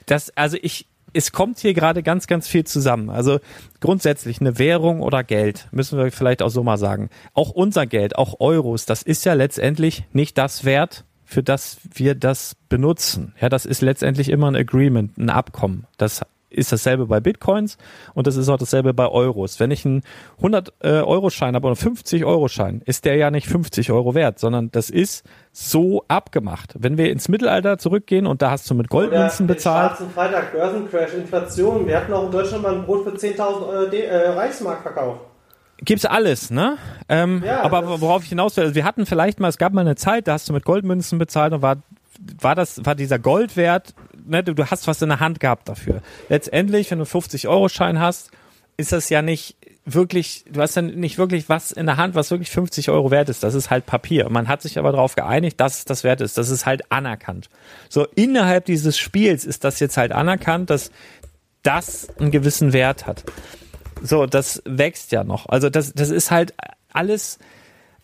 Das, also ich, es kommt hier gerade ganz, ganz viel zusammen. Also grundsätzlich eine Währung oder Geld, müssen wir vielleicht auch so mal sagen. Auch unser Geld, auch Euros, das ist ja letztendlich nicht das wert, für das wir das benutzen. Ja, das ist letztendlich immer ein Agreement, ein Abkommen. Das ist dasselbe bei Bitcoins und das ist auch dasselbe bei Euros. Wenn ich einen 100 äh, habe oder einen 50 Euro Schein, ist der ja nicht 50 Euro wert, sondern das ist so abgemacht. Wenn wir ins Mittelalter zurückgehen und da hast du mit Goldmünzen Oder bezahlt, schwarzen Freitag, Börsencrash, Inflation. Wir hatten auch in Deutschland mal ein Brot für 10.000 äh, äh, Reichsmark verkauft. gibt's alles, ne? Ähm, Ja, aber worauf ich hinaus will, also wir hatten vielleicht mal, es gab mal eine Zeit, da hast du mit Goldmünzen bezahlt und war, war das, war dieser Goldwert, ne, du, du hast was in der Hand gehabt dafür. Letztendlich, wenn du 50 Euro Schein hast, ist das ja nicht wirklich, du hast dann nicht wirklich was in der Hand, was wirklich 50 Euro wert ist. Das ist halt Papier. Man hat sich aber darauf geeinigt, dass es das wert ist. Das ist halt anerkannt. So, innerhalb dieses Spiels ist das jetzt halt anerkannt, dass das einen gewissen Wert hat. So, das wächst ja noch. Also das, das ist halt alles,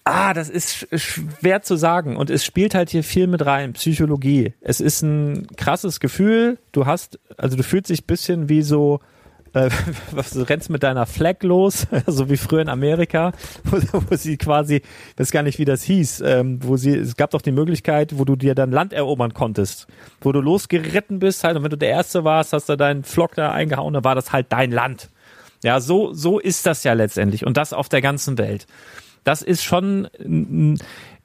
ah, das ist sch- schwer zu sagen. Und es spielt halt hier viel mit rein. Psychologie. Es ist ein krasses Gefühl. Du hast, also du fühlst dich bisschen wie so, äh, *laughs* du rennst mit deiner Flag los, *laughs* so wie früher in Amerika, *laughs* wo, wo sie quasi, ich weiß gar nicht, wie das hieß, ähm, wo sie, es gab doch die Möglichkeit, wo du dir dann Land erobern konntest, wo du losgeritten bist halt und wenn du der Erste warst, hast du deinen Flock da eingehauen, dann war das halt dein Land. Ja, so, so ist das ja letztendlich und das auf der ganzen Welt. Das ist schon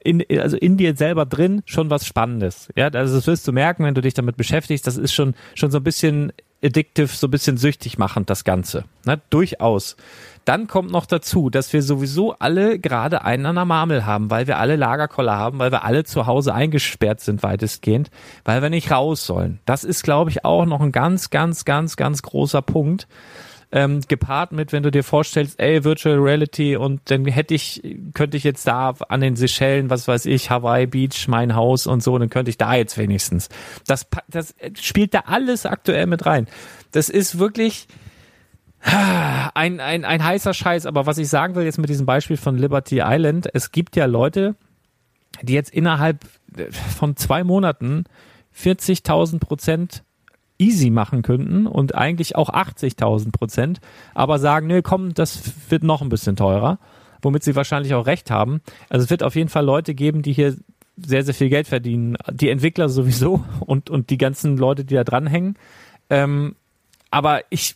in, also in dir selber drin schon was Spannendes. Ja, also das wirst du merken, wenn du dich damit beschäftigst. Das ist schon, schon so ein bisschen addictive, so ein bisschen süchtig machend, das Ganze. Ne? Durchaus. Dann kommt noch dazu, dass wir sowieso alle gerade einen an der Marmel haben, weil wir alle Lagerkoller haben, weil wir alle zu Hause eingesperrt sind, weitestgehend, weil wir nicht raus sollen. Das ist, glaube ich, auch noch ein ganz, ganz, ganz, ganz großer Punkt ähm, gepaart mit, wenn du dir vorstellst, ey, Virtual Reality und dann hätte ich, könnte ich jetzt da an den Seychellen, was weiß ich, Hawaii Beach, mein Haus und so, dann könnte ich da jetzt wenigstens. Das, das spielt da alles aktuell mit rein. Das ist wirklich ein, ein, ein heißer Scheiß. Aber was ich sagen will jetzt mit diesem Beispiel von Liberty Island, es gibt ja Leute, die jetzt innerhalb von zwei Monaten 40.000 Prozent easy machen könnten und eigentlich auch 80.000 Prozent, aber sagen, nö, komm, das wird noch ein bisschen teurer, womit sie wahrscheinlich auch recht haben. Also es wird auf jeden Fall Leute geben, die hier sehr, sehr viel Geld verdienen. Die Entwickler sowieso und, und die ganzen Leute, die da dranhängen. Ähm, aber ich,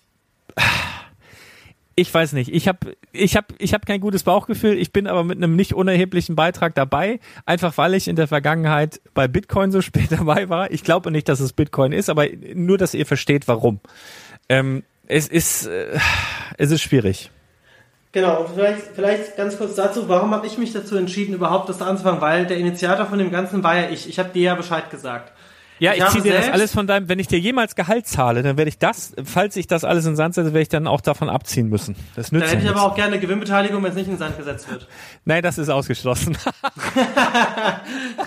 ich weiß nicht. Ich habe ich hab, ich hab kein gutes Bauchgefühl. Ich bin aber mit einem nicht unerheblichen Beitrag dabei, einfach weil ich in der Vergangenheit bei Bitcoin so *laughs* spät dabei war. Ich glaube nicht, dass es Bitcoin ist, aber nur, dass ihr versteht, warum. Ähm, es ist äh, es ist schwierig. Genau, vielleicht, vielleicht ganz kurz dazu, warum habe ich mich dazu entschieden, überhaupt das anzufangen? Weil der Initiator von dem Ganzen war ja ich. Ich habe dir ja Bescheid gesagt. Ja, Ich ich, ziehe dir das alles von deinem, wenn ich dir jemals Gehalt zahle, dann werde ich das, falls ich das alles in Sand setze, werde ich dann auch davon abziehen müssen. Das Dann nützt hätte ja ich aber nichts. auch gerne Gewinnbeteiligung, wenn es nicht in Sand gesetzt wird. Nein, das ist ausgeschlossen. *laughs*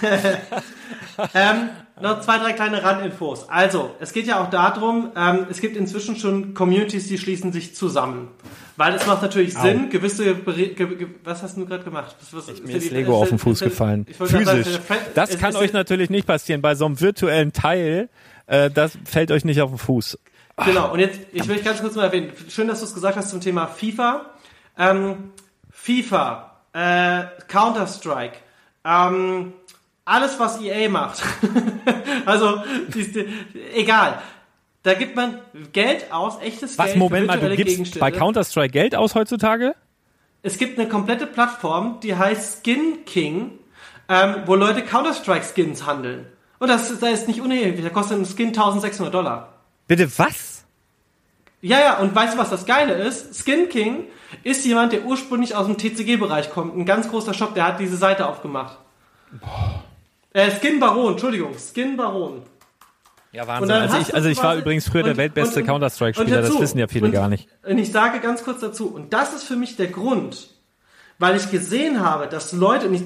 *laughs* Ähm, noch zwei, drei kleine Randinfos. Also, es geht ja auch darum, ähm, es gibt inzwischen schon Communities, die schließen sich zusammen. Weil es macht natürlich Sinn, gewisse... Ge ge was hast du gerade gemacht? Was, was, Mir ist Lego auf den Fuß gefallen. Ich Physisch. sagen, Das kann ist- euch natürlich nicht passieren. Bei so einem virtuellen Teil, äh, das fällt euch nicht auf den Fuß. Genau, und jetzt, ich will ganz kurz mal erwähnen, schön, dass du es gesagt hast zum Thema FIFA. Ähm, FIFA, äh, Counter-Strike, ähm, alles, was EA macht. *laughs* also, die, die, egal. Da gibt man Geld aus, echtes Was, Geld Moment für mal, du gibst bei Counter-Strike Geld aus heutzutage? Es gibt eine komplette Plattform, die heißt Skin King, ähm, wo Leute Counter-Strike-Skins handeln. Und das, ist- das ist nicht unerheblich, da kostet ein Skin 1600 Dollar. Bitte was? Ja, ja, und weißt du, was das Geile ist? Skin King ist jemand, der ursprünglich aus dem TCG-Bereich kommt. Ein ganz großer Shop, der hat diese Seite aufgemacht. Äh, Skin Baron, Entschuldigung, Skin Baron. Ja, Wahnsinn. Also ich, also ich war übrigens früher der und- weltbeste und- Counter-Strike-Spieler, das wissen ja viele und, gar nicht. Und ich sage ganz kurz dazu, und das ist für mich der Grund, weil ich gesehen habe, dass Leute, und ich,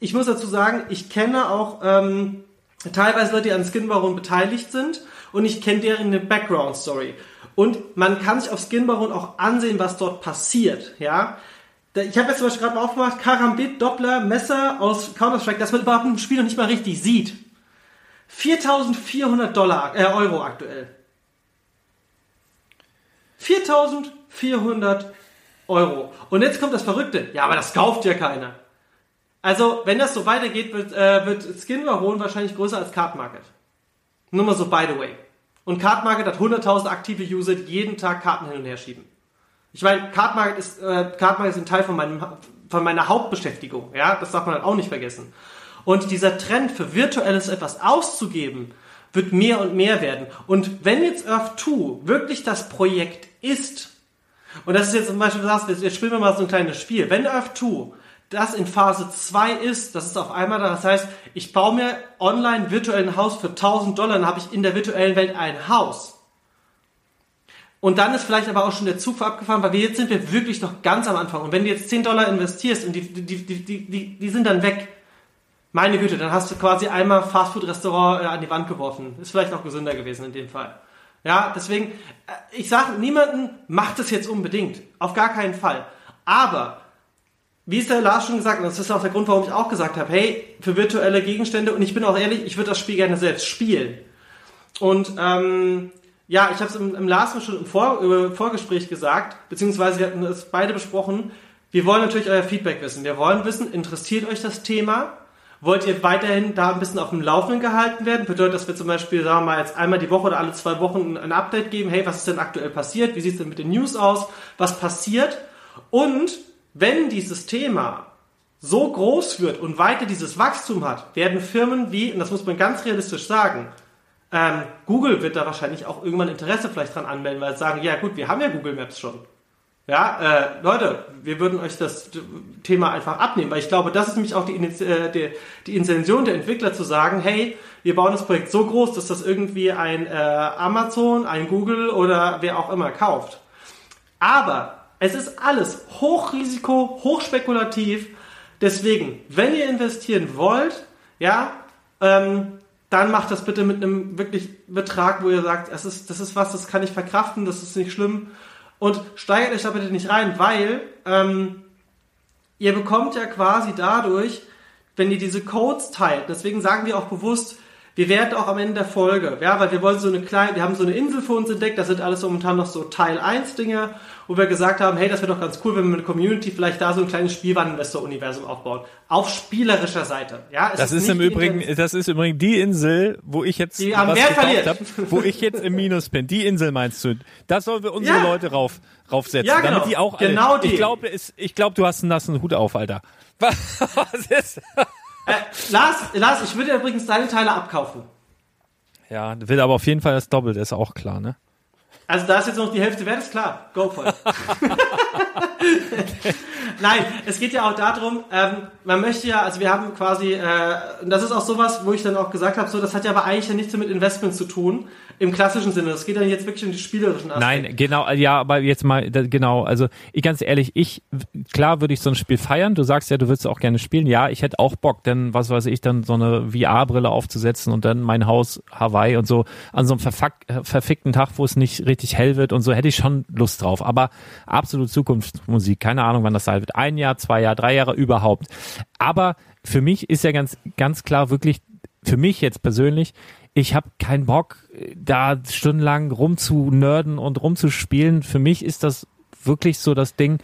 ich muss dazu sagen, ich kenne auch ähm, teilweise Leute, die an Skin Baron beteiligt sind und ich kenne deren Background-Story. Und man kann sich auf Skin Baron auch ansehen, was dort passiert, ja. Ich habe jetzt zum Beispiel gerade mal aufgemacht, Karambit, Doppler, Messer aus Counter-Strike, das man überhaupt im Spiel noch nicht mal richtig sieht. 4.400 Dollar, äh, Euro aktuell. 4.400 Euro. Und jetzt kommt das Verrückte. Ja, aber das kauft ja keiner. Also, wenn das so weitergeht, wird, äh, wird Skin Baron wahrscheinlich größer als Card Market. Nur mal so by the way. Und Card Market hat 100.000 aktive User, die jeden Tag Karten hin und her schieben. Ich meine, Card Market ist, äh, Card Market ist ein Teil von, meinem, von meiner Hauptbeschäftigung. Ja, das darf man halt auch nicht vergessen. Und dieser Trend für virtuelles etwas auszugeben, wird mehr und mehr werden. Und wenn jetzt Earth 2 wirklich das Projekt ist, und das ist jetzt zum Beispiel, du sagst, jetzt spielen wir mal so ein kleines Spiel. Wenn Earth 2 das in Phase 2 ist, das ist auf einmal da, das heißt, ich baue mir online virtuell ein Haus für 1000 Dollar, dann habe ich in der virtuellen Welt ein Haus. Und dann ist vielleicht aber auch schon der Zug abgefahren, weil wir jetzt sind wir wirklich noch ganz am Anfang. Und wenn du jetzt 10 Dollar investierst und die, die, die, die, die, die sind dann weg, meine Güte, dann hast du quasi einmal Fastfood-Restaurant äh, an die Wand geworfen. Ist vielleicht noch gesünder gewesen in dem Fall. Ja, deswegen, äh, ich sage niemanden, macht es jetzt unbedingt. Auf gar keinen Fall. Aber, wie es der Lars schon gesagt hat, das ist auch der Grund, warum ich auch gesagt habe, hey, für virtuelle Gegenstände, und ich bin auch ehrlich, ich würde das Spiel gerne selbst spielen. Und ähm, ja, ich habe es im, im Lars schon im Vor, äh, Vorgespräch gesagt, beziehungsweise wir hatten es beide besprochen. Wir wollen natürlich euer Feedback wissen. Wir wollen wissen, interessiert euch das Thema? Wollt ihr weiterhin da ein bisschen auf dem Laufenden gehalten werden? Bedeutet, dass wir zum Beispiel, sagen wir mal, jetzt einmal die Woche oder alle zwei Wochen ein Update geben, hey, was ist denn aktuell passiert? Wie sieht es denn mit den News aus? Was passiert? Und wenn dieses Thema so groß wird und weiter dieses Wachstum hat, werden Firmen wie, und das muss man ganz realistisch sagen, ähm, Google wird da wahrscheinlich auch irgendwann Interesse vielleicht dran anmelden, weil sie sagen, ja gut, wir haben ja Google Maps schon. Ja, äh, Leute, wir würden euch das Thema einfach abnehmen, weil ich glaube, das ist nämlich auch die, äh, die, die Intention der Entwickler zu sagen, hey, wir bauen das Projekt so groß, dass das irgendwie ein äh, Amazon, ein Google oder wer auch immer kauft. Aber es ist alles Hochrisiko, hochspekulativ. Deswegen, wenn ihr investieren wollt, ja, ähm, dann macht das bitte mit einem wirklich Betrag, wo ihr sagt, das ist, das ist was, das kann ich verkraften, das ist nicht schlimm und steigert euch da bitte nicht rein, weil ähm, ihr bekommt ja quasi dadurch, wenn ihr diese Codes teilt, deswegen sagen wir auch bewusst, wir werden auch am Ende der Folge, ja, weil wir wollen so eine kleine, wir haben so eine Insel für uns entdeckt, das sind alles momentan noch so Teil 1 Dinge, wo wir gesagt haben, hey, das wäre doch ganz cool, wenn wir mit der Community vielleicht da so ein kleines Spielwareninvestor-Universum aufbauen. Auf spielerischer Seite, ja. das ist, ist im Übrigen, das ist im Übrigen die Insel, wo ich jetzt die was gekauft habe, wo ich jetzt im Minus bin. Die Insel meinst du? Da sollen wir unsere ja. Leute rauf, raufsetzen, ja, genau. damit die auch, genau alle, die. ich glaube, ich glaube, du hast einen nassen Hut auf, Alter. *laughs* Was ist? Äh, Lars, Lars, ich würde übrigens deine Teile abkaufen. Ja, will aber auf jeden Fall das Doppelte, ist auch klar, ne? Also da ist jetzt noch die Hälfte wert, ist klar. Go for it. *laughs* Nein, es geht ja auch darum, ähm, man möchte ja, also wir haben quasi, äh, das ist auch sowas, wo ich dann auch gesagt habe, so, das hat ja aber eigentlich ja nichts mit Investment zu tun, im klassischen Sinne. Das geht dann jetzt wirklich um die spielerischen Aspekte. Nein, genau, ja, aber jetzt mal, genau, also ich ganz ehrlich, ich, klar würde ich so ein Spiel feiern. Du sagst ja, du würdest auch gerne spielen. Ja, ich hätte auch Bock, denn was weiß ich, dann so eine VR-Brille aufzusetzen und dann mein Haus Hawaii und so an so einem verfickten Tag, wo es nicht richtig hell wird und so, hätte ich schon Lust drauf. Aber absolut Zukunftsmusik. Keine Ahnung, wann das sein wird. Ein Jahr, zwei Jahre, drei Jahre überhaupt. Aber für mich ist ja ganz, ganz klar wirklich, für mich jetzt persönlich, ich habe keinen Bock, da stundenlang rumzunörden und rumzuspielen. Für mich ist das wirklich so das Ding,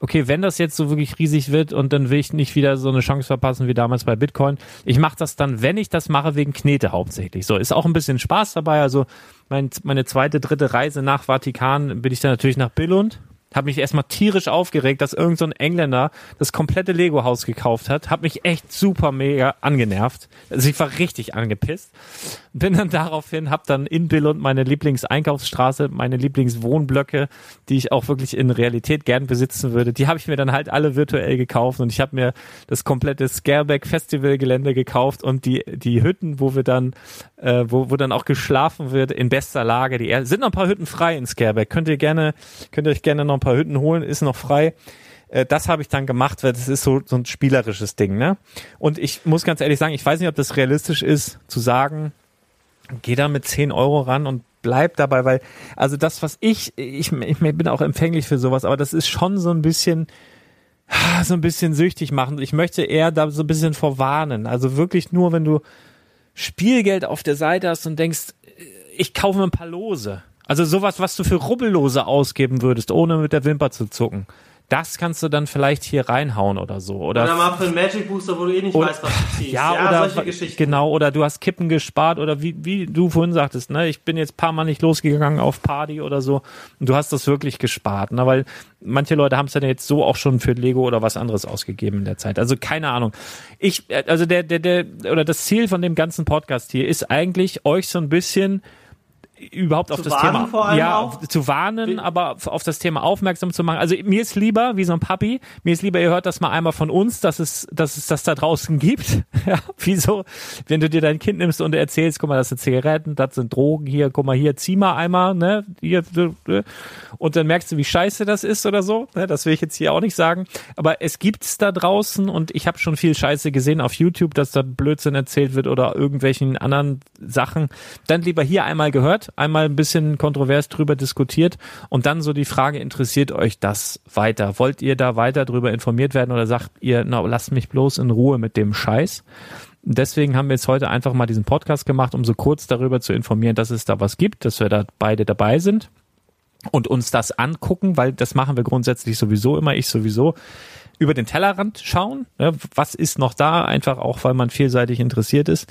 okay, wenn das jetzt so wirklich riesig wird und dann will ich nicht wieder so eine Chance verpassen wie damals bei Bitcoin. Ich mache das dann, wenn ich das mache, wegen Knete hauptsächlich. So, ist auch ein bisschen Spaß dabei. Also mein, meine zweite, dritte Reise nach Vatikan bin ich dann natürlich nach Billund habe mich erstmal tierisch aufgeregt, dass irgendein so Engländer das komplette Lego-Haus gekauft hat. Hat mich echt super mega angenervt. Also ich war richtig angepisst. Bin dann daraufhin, habe dann in Billund meine Lieblingseinkaufsstraße, meine Lieblingswohnblöcke, die ich auch wirklich in Realität gern besitzen würde, die habe ich mir dann halt alle virtuell gekauft und ich habe mir das komplette Scareback Festival Gelände gekauft und die die Hütten, wo wir dann äh, wo, wo dann auch geschlafen wird in bester Lage. Die sind noch ein paar Hütten frei in Scareback. Könnt ihr gerne könnt ihr euch gerne noch paar Hütten holen, ist noch frei. Äh, das habe ich dann gemacht, weil das ist so, so ein spielerisches Ding, ne? Und ich muss ganz ehrlich sagen, ich weiß nicht, ob das realistisch ist, zu sagen, geh da mit 10 Euro ran und bleib dabei, weil, also das, was ich, ich, ich bin auch empfänglich für sowas, aber das ist schon so ein bisschen, so ein bisschen süchtig machen. Ich möchte eher da so ein bisschen vorwarnen. Also wirklich nur, wenn du Spielgeld auf der Seite hast und denkst, ich kaufe mir ein paar Lose also sowas, was du für Rubbellose ausgeben würdest, ohne mit der Wimper zu zucken. das kannst du dann vielleicht hier reinhauen oder so. Oder, Oder mal für einen Magic Booster, wo du eh nicht Oder- weißt, was du ziehst. *laughs* ja, oder solche Geschichten. genau, oder du hast Kippen gespart oder wie, wie du vorhin sagtest, ne, ich bin jetzt ein paar Mal nicht losgegangen auf Party oder so und du hast das wirklich gespart, ne, weil manche Leute haben es ja jetzt so auch schon für Lego oder was anderes ausgegeben in der Zeit. Also keine Ahnung. Ich, äh, also der, der, der, oder das Ziel von dem ganzen Podcast hier ist eigentlich, euch so ein bisschen überhaupt auf Zu das warnen Thema ja auch? zu warnen, aber auf- auf das Thema aufmerksam zu machen. Also mir ist lieber wie so ein Papi, mir ist lieber ihr hört das mal einmal von uns, dass es dass es das da draußen gibt. *laughs* Ja, wie so, wenn du dir dein Kind nimmst und erzählst, guck mal, das sind Zigaretten, das sind Drogen hier, guck mal hier, zieh mal einmal, ne, hier und dann merkst du, wie scheiße das ist oder so. Ne, das will ich jetzt hier auch nicht sagen, aber es gibt's da draußen und ich habe schon viel Scheiße gesehen auf YouTube, dass da Blödsinn erzählt wird oder irgendwelchen anderen Sachen. Dann lieber hier einmal gehört, einmal ein bisschen kontrovers drüber diskutiert und dann so die Frage, interessiert euch das weiter? Wollt ihr da weiter drüber informiert werden oder sagt ihr, na, lasst mich bloß in Ruhe mit dem Scheiß? Deswegen haben wir jetzt heute einfach mal diesen Podcast gemacht, um so kurz darüber zu informieren, dass es da was gibt, dass wir da beide dabei sind und uns das angucken, weil das machen wir grundsätzlich sowieso immer, ich sowieso, über den Tellerrand schauen. Ne? Was ist noch da? Einfach auch, weil man vielseitig interessiert ist.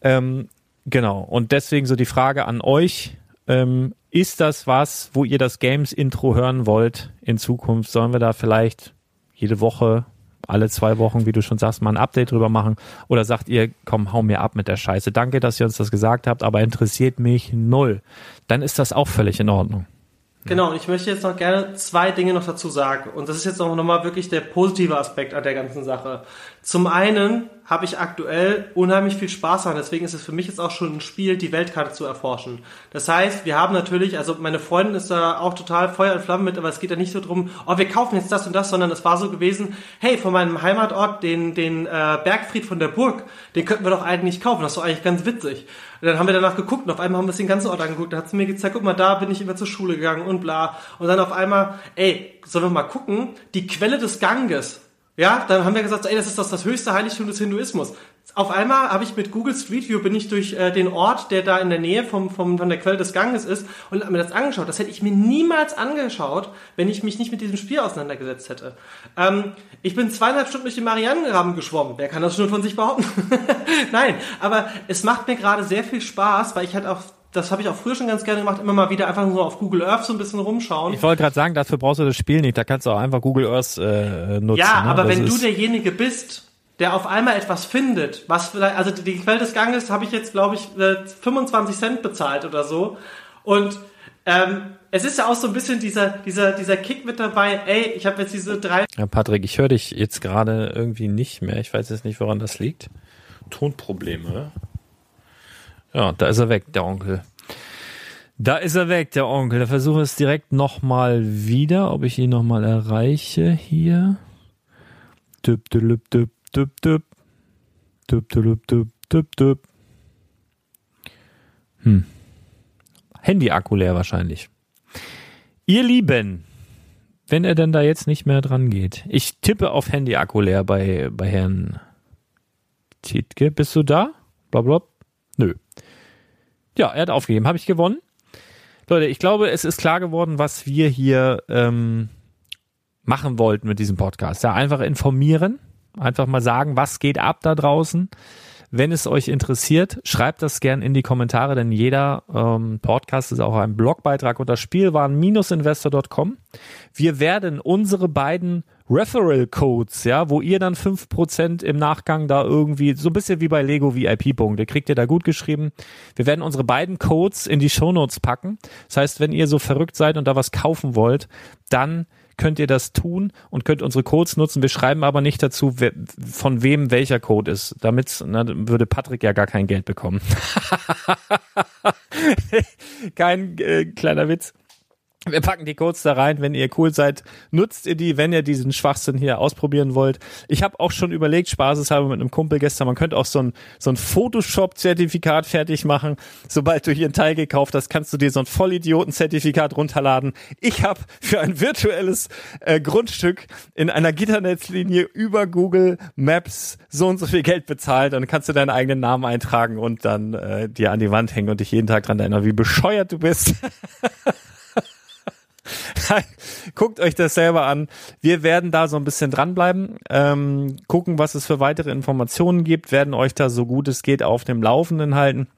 Ähm, genau. Und deswegen so die Frage an euch. Ähm, ist das was, wo ihr das Games-Intro hören wollt in Zukunft? Sollen wir da vielleicht jede Woche, alle zwei Wochen, wie du schon sagst, mal ein Update drüber machen? Oder sagt ihr, komm, hau mir ab mit der Scheiße. Danke, dass ihr uns das gesagt habt, aber interessiert mich null. Dann ist das auch völlig in Ordnung. Genau, und ich möchte jetzt noch gerne zwei Dinge noch dazu sagen. Und das ist jetzt auch nochmal wirklich der positive Aspekt an der ganzen Sache. Zum einen habe ich aktuell unheimlich viel Spaß daran. Deswegen ist es für mich jetzt auch schon ein Spiel, die Weltkarte zu erforschen. Das heißt, wir haben natürlich, also meine Freundin ist da auch total Feuer und Flamme mit, aber es geht da nicht so drum, oh, wir kaufen jetzt das und das, sondern es war so gewesen, hey, von meinem Heimatort, den, den äh, Bergfried von der Burg, den könnten wir doch eigentlich kaufen. Das ist doch eigentlich ganz witzig. Und dann haben wir danach geguckt und auf einmal haben wir uns den ganzen Ort angeguckt. Da hat sie mir gezeigt, guck mal, da bin ich immer zur Schule gegangen und bla. Und dann auf einmal, ey, sollen wir mal gucken, die Quelle des Ganges. Ja, dann haben wir gesagt, ey, das ist das, das höchste Heiligtum des Hinduismus. Auf einmal habe ich mit Google Street View bin ich durch äh, den Ort, der da in der Nähe vom, vom, von der Quelle des Ganges ist und habe mir das angeschaut. Das hätte ich mir niemals angeschaut, wenn ich mich nicht mit diesem Spiel auseinandergesetzt hätte. Ähm, ich bin zweieinhalb Stunden durch den Marianengraben geschwommen. Wer kann das schon von sich behaupten? *laughs* Nein, aber es macht mir gerade sehr viel Spaß, weil ich halt auch, das habe ich auch früher schon ganz gerne gemacht, immer mal wieder einfach nur auf Google Earth so ein bisschen rumschauen. Ich wollte gerade sagen, dafür brauchst du das Spiel nicht. Da kannst du auch einfach Google Earth äh, nutzen. Ja, ne? aber Das wenn du derjenige bist, der auf einmal etwas findet, was vielleicht, also die Quelle des Ganges habe ich jetzt, glaube ich, äh, 25 Cent bezahlt oder so. Und ähm, es ist ja auch so ein bisschen dieser, dieser, dieser Kick mit dabei, ey, ich habe jetzt diese drei Ja, Patrick, ich höre dich jetzt gerade irgendwie nicht mehr. Ich weiß jetzt nicht, woran das liegt. Tonprobleme. Ja, da ist er weg, der Onkel. Da ist er weg, der Onkel. Da versuche es direkt nochmal wieder, ob ich ihn nochmal erreiche hier. Düpp, düpp, düpp, düpp, düpp. Düpp, düpp, düpp, düpp, düpp. Hm. Handy-Akku leer wahrscheinlich. Ihr Lieben, wenn er denn da jetzt nicht mehr dran geht. Ich tippe auf Handy-Akku leer bei, bei Herrn Tietke. Bist du da? Blablabla. Nö. Ja, er hat aufgegeben. Habe ich gewonnen? Leute, ich glaube, es ist klar geworden, was wir hier ähm, machen wollten mit diesem Podcast. Ja, einfach informieren, einfach mal sagen, was geht ab da draußen. Wenn es euch interessiert, schreibt das gern in die Kommentare, denn jeder ähm, Podcast ist auch ein Blogbeitrag unter spielwaren-investor.com. Wir werden unsere beiden Referral Codes, ja, wo ihr dann 5% im Nachgang da irgendwie, so ein bisschen wie bei Lego VIP-Punkte, kriegt ihr da gut geschrieben. Wir werden unsere beiden Codes in die Shownotes packen. Das heißt, wenn ihr so verrückt seid und da was kaufen wollt, dann könnt ihr das tun und könnt unsere Codes nutzen. Wir schreiben aber nicht dazu, wer, von wem welcher Code ist. Damit na, würde Patrick ja gar kein Geld bekommen. *laughs* kein äh, kleiner Witz. Wir packen die Codes da rein. Wenn ihr cool seid, nutzt ihr die, wenn ihr diesen Schwachsinn hier ausprobieren wollt. Ich habe auch schon überlegt, spaßeshalber mit einem Kumpel gestern, man könnte auch so ein, so ein Photoshop-Zertifikat fertig machen. Sobald du hier ein Teil gekauft hast, kannst du dir so ein Vollidioten-Zertifikat runterladen. Ich habe für ein virtuelles äh, Grundstück in einer Gitternetzlinie über Google Maps so und so viel Geld bezahlt. Dann kannst du deinen eigenen Namen eintragen und dann äh, dir an die Wand hängen und dich jeden Tag dran erinnern, wie bescheuert du bist. *laughs* *laughs* Guckt euch das selber an. Wir werden da so ein bisschen dranbleiben, ähm, gucken, was es für weitere Informationen gibt, werden euch da so gut es geht auf dem Laufenden halten.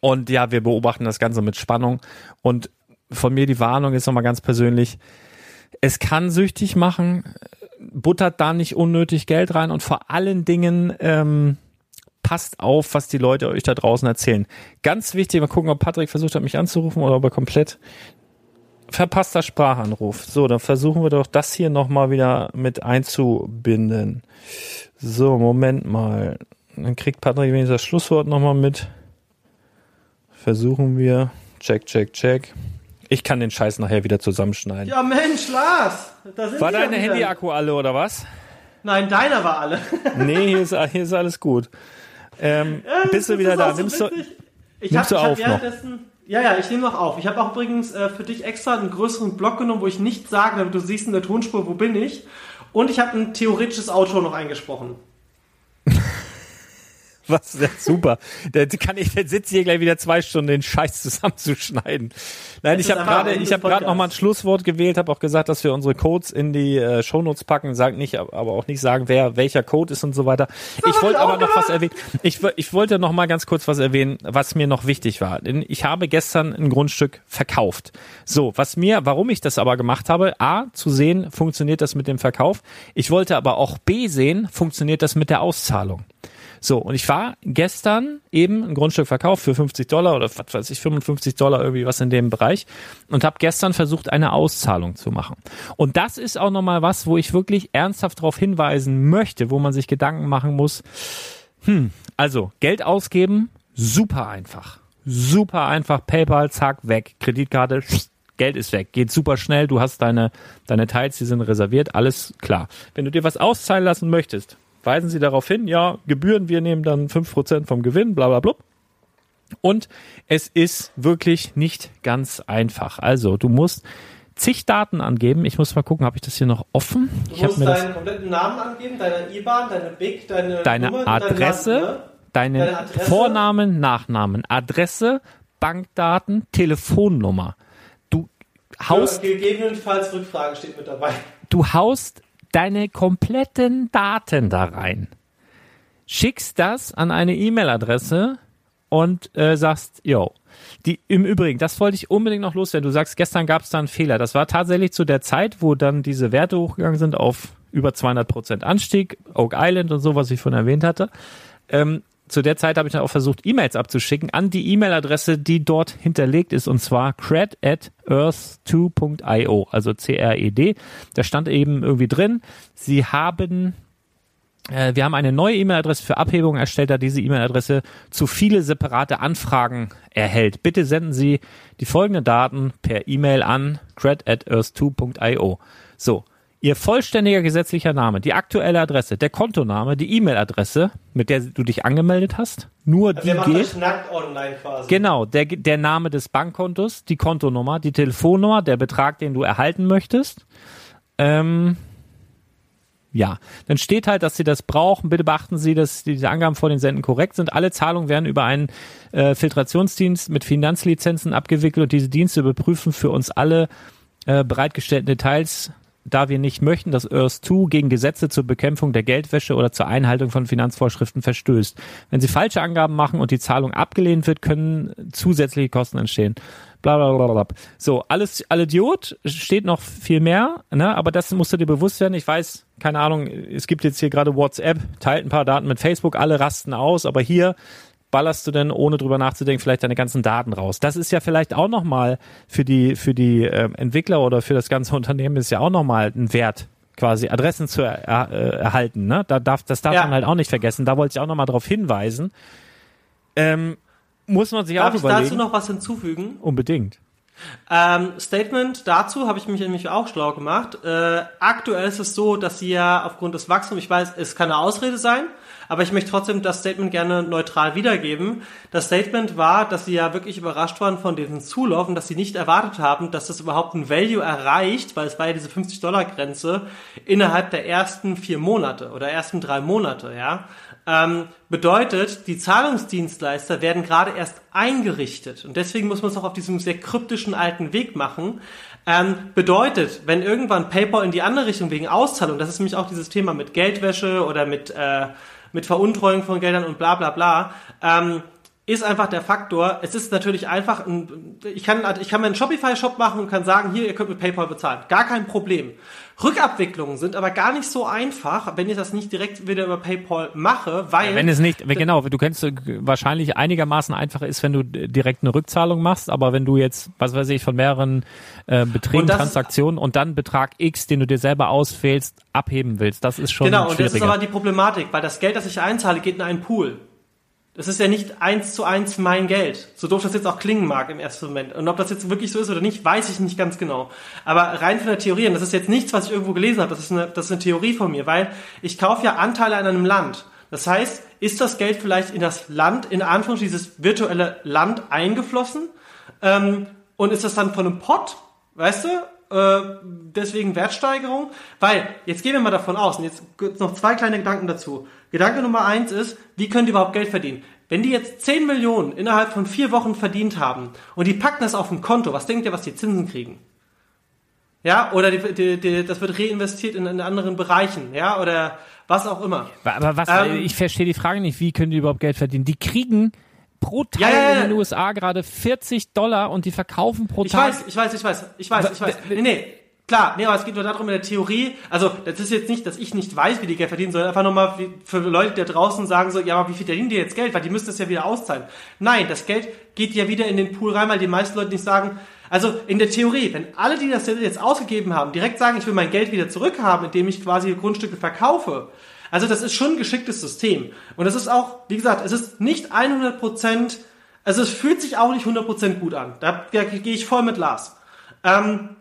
Und ja, wir beobachten das Ganze mit Spannung. Und von mir die Warnung ist nochmal ganz persönlich. Es kann süchtig machen. Buttert da nicht unnötig Geld rein und vor allen Dingen, ähm, passt auf, was die Leute euch da draußen erzählen. Ganz wichtig, mal gucken, ob Patrick versucht hat, mich anzurufen oder ob er komplett verpasster Sprachanruf. So, dann versuchen wir doch das hier nochmal wieder mit einzubinden. So, Moment mal. Dann kriegt Patrick wenigstens das Schlusswort nochmal mit. Versuchen wir. Check, check, check. Ich kann den Scheiß nachher wieder zusammenschneiden. Ja, Mensch, Lars! War wieder. Handy-Akku alle oder was? Nein, deiner war alle. *laughs* Nee, hier ist, hier ist alles gut. Ähm, bist du wieder da? so Nimmst du. Ich nimmst hab, du ich auf noch? Ja, ja, ich nehme noch auf. Ich habe auch übrigens äh, für dich extra einen größeren Block genommen, wo ich nichts sage, damit du siehst in der Tonspur, wo bin ich. Und ich habe ein theoretisches Outro noch eingesprochen. *laughs* Was, ja, super. Da kann ich, dann sitze hier gleich wieder zwei Stunden den Scheiß zusammenzuschneiden. Nein, Es ich ist habe gerade, ich habe gerade noch mal ein. Schlusswort gewählt, habe auch gesagt, dass wir unsere Codes in die äh, Shownotes packen, sag nicht, aber auch nicht sagen, wer welcher Code ist und so weiter. ich wollte ich auch aber noch was gemacht. erwähnen. Ich, ich wollte noch mal ganz kurz was erwähnen, was mir noch wichtig war. Denn ich habe gestern ein Grundstück verkauft. So, was mir, warum ich das aber gemacht habe, A, zu sehen, funktioniert das mit dem Verkauf. Ich wollte aber auch B sehen, funktioniert das mit der Auszahlung. So, und ich war gestern eben ein Grundstück verkauft für 50 Dollar oder was weiß ich, 55 Dollar irgendwie was in dem Bereich und habe gestern versucht, eine Auszahlung zu machen. Und das ist auch nochmal was, wo ich wirklich ernsthaft darauf hinweisen möchte, wo man sich Gedanken machen muss. Hm, also Geld ausgeben, super einfach. Super einfach, PayPal, zack, weg. Kreditkarte, Geld ist weg. Geht super schnell, du hast deine, deine Teils, die sind reserviert, alles klar. Wenn du dir was auszahlen lassen möchtest, weisen sie darauf hin, ja, Gebühren, wir nehmen dann 5% vom Gewinn, bla bla bla. Und es ist wirklich nicht ganz einfach. Also, du musst zig Daten angeben. Ich muss mal gucken, habe ich das hier noch offen? Du ich musst mir deinen kompletten Namen angeben, deine IBAN, deine BIC, deine deine Nummer, und dein Adresse, Land, ne? deine, Deine Adresse? Vornamen, Nachnamen, Adresse, Bankdaten, Telefonnummer. Du haust, Für gegebenenfalls Rückfragen steht mit dabei. du haust deine kompletten Daten da rein. Schickst das an eine E-Mail-Adresse und äh, sagst, yo. Die, Im Übrigen, das wollte ich unbedingt noch loswerden. Du sagst, gestern gab es da einen Fehler. Das war tatsächlich zu der Zeit, wo dann diese Werte hochgegangen sind auf über 200 Prozent Anstieg, Oak Island und so, was ich vorhin erwähnt hatte. Ähm, zu der Zeit habe ich dann auch versucht, E-Mails abzuschicken an die E-Mail-Adresse, die dort hinterlegt ist, und zwar cred at earth2.io, also C-R-E-D. Da stand eben irgendwie drin, sie haben äh, wir haben eine neue E-Mail-Adresse für Abhebung erstellt, da diese E-Mail-Adresse zu viele separate Anfragen erhält. Bitte senden Sie die folgenden Daten per E-Mail an cred at earth2.io. So. Ihr vollständiger gesetzlicher Name, die aktuelle Adresse, der Kontoname, die E-Mail-Adresse, mit der du dich angemeldet hast, nur die Der macht geht. das nackt online quasi. Genau, der, der Name des Bankkontos, die Kontonummer, die Telefonnummer, der Betrag, den du erhalten möchtest. Ähm, ja, dann steht halt, dass Sie das brauchen. Bitte beachten Sie, dass diese Angaben vor den Senden korrekt sind. Alle Zahlungen werden über einen äh, Filtrationsdienst mit Finanzlizenzen abgewickelt und diese Dienste überprüfen für uns alle äh, bereitgestellten Details, da wir nicht möchten, dass EARS2 gegen Gesetze zur Bekämpfung der Geldwäsche oder zur Einhaltung von Finanzvorschriften verstößt. Wenn Sie falsche Angaben machen und die Zahlung abgelehnt wird, können zusätzliche Kosten entstehen. Bla bla bla bla. So, alles, alle Idiot, steht noch viel mehr, ne? aber das musst du dir bewusst werden. Ich weiß, keine Ahnung, es gibt jetzt hier gerade WhatsApp, teilt ein paar Daten mit Facebook, alle rasten aus, aber hier ballerst du denn, ohne drüber nachzudenken, vielleicht deine ganzen Daten raus. Das ist ja vielleicht auch nochmal für die, für die äh, Entwickler oder für das ganze *laughs* Unternehmen ist ja auch nochmal ein Wert, quasi Adressen zu er, äh, erhalten. Ne? Da darf, das darf Ja. man halt auch nicht vergessen. Da wollte ich auch nochmal darauf hinweisen. Ähm, muss man sich Darf auch ich überlegen. dazu noch was hinzufügen? Unbedingt. Ähm, Statement dazu habe ich mich nämlich auch schlau gemacht. Äh, aktuell ist es so, dass sie ja aufgrund des Wachstums, ich weiß, es kann eine Ausrede sein, aber ich möchte trotzdem das Statement gerne neutral wiedergeben. Das Statement war, dass sie ja wirklich überrascht waren von diesem Zulauf und dass sie nicht erwartet haben, dass das überhaupt ein Value erreicht, weil es war ja diese 50-Dollar-Grenze innerhalb der ersten vier Monate oder ersten drei Monate, ja. Ähm, bedeutet, die Zahlungsdienstleister werden gerade erst eingerichtet und deswegen muss man es auch auf diesem sehr kryptischen alten Weg machen. Ähm, bedeutet, wenn irgendwann PayPal in die andere Richtung wegen Auszahlung, das ist nämlich auch dieses Thema mit Geldwäsche oder mit, äh, mit Veruntreuung von Geldern und bla bla bla, ähm, ist einfach der Faktor. Es ist natürlich einfach, ein, ich kann, ich kann meinen Shopify-Shop machen und kann sagen, hier, ihr könnt mit PayPal bezahlen. Gar kein Problem. Rückabwicklungen sind aber gar nicht so einfach, wenn ich das nicht direkt wieder über PayPal mache, weil. Ja, wenn es nicht, genau, du kennst wahrscheinlich einigermaßen einfacher ist, wenn du direkt eine Rückzahlung machst, aber wenn du jetzt, was weiß ich, von mehreren äh, Beträgen, und Transaktionen und dann Betrag X, den du dir selber auswählst, abheben willst, das ist schon Genau, und das ist aber die Problematik, weil das Geld, das ich einzahle, geht in einen Pool. Das ist ja nicht eins zu eins mein Geld. So doof das jetzt auch klingen mag im ersten Moment. Und ob das jetzt wirklich so ist oder nicht, weiß ich nicht ganz genau. Aber rein von der Theorie, und das ist jetzt nichts, was ich irgendwo gelesen habe, das ist eine, das ist eine Theorie von mir, weil ich kaufe ja Anteile an einem Land. Das heißt, ist das Geld vielleicht in das Land, in Anführungszeichen dieses virtuelle Land eingeflossen? Ähm, und ist das dann von einem Pot, weißt du, äh, deswegen Wertsteigerung? Weil, jetzt gehen wir mal davon aus, und jetzt noch zwei kleine Gedanken dazu. Gedanke Nummer eins ist, wie können die überhaupt Geld verdienen? Wenn die jetzt 10 Millionen innerhalb von vier Wochen verdient haben und die packen das auf ein Konto, was denkt ihr, was die Zinsen kriegen? Ja, oder die, die, die, das wird reinvestiert in, in anderen Bereichen, ja, oder was auch immer. Aber was, ähm, ich verstehe die Frage nicht, wie können die überhaupt Geld verdienen? Die kriegen pro Teil ja, ja, ja. in den USA gerade 40 Dollar und die verkaufen pro. Ich weiß, ich weiß, ich weiß, ich weiß, ich weiß. Nee, nee, Klar, nee, aber es geht nur darum in der Theorie, also das ist jetzt nicht, dass ich nicht weiß, wie die Geld verdienen, sondern einfach nochmal für Leute, die da draußen sagen so, ja, aber wie viel verdienen die jetzt Geld, weil die müssen das ja wieder auszahlen. Nein, das Geld geht ja wieder in den Pool rein, weil die meisten Leute nicht sagen, also in der Theorie, wenn alle, die das jetzt ausgegeben haben, direkt sagen, ich will mein Geld wieder zurückhaben, indem ich quasi Grundstücke verkaufe, also das ist schon ein geschicktes System. Und es ist auch, wie gesagt, es ist nicht 100 Prozent, also es fühlt sich auch nicht 100 Prozent gut an. Da, gehe ich voll mit Lars. Ähm,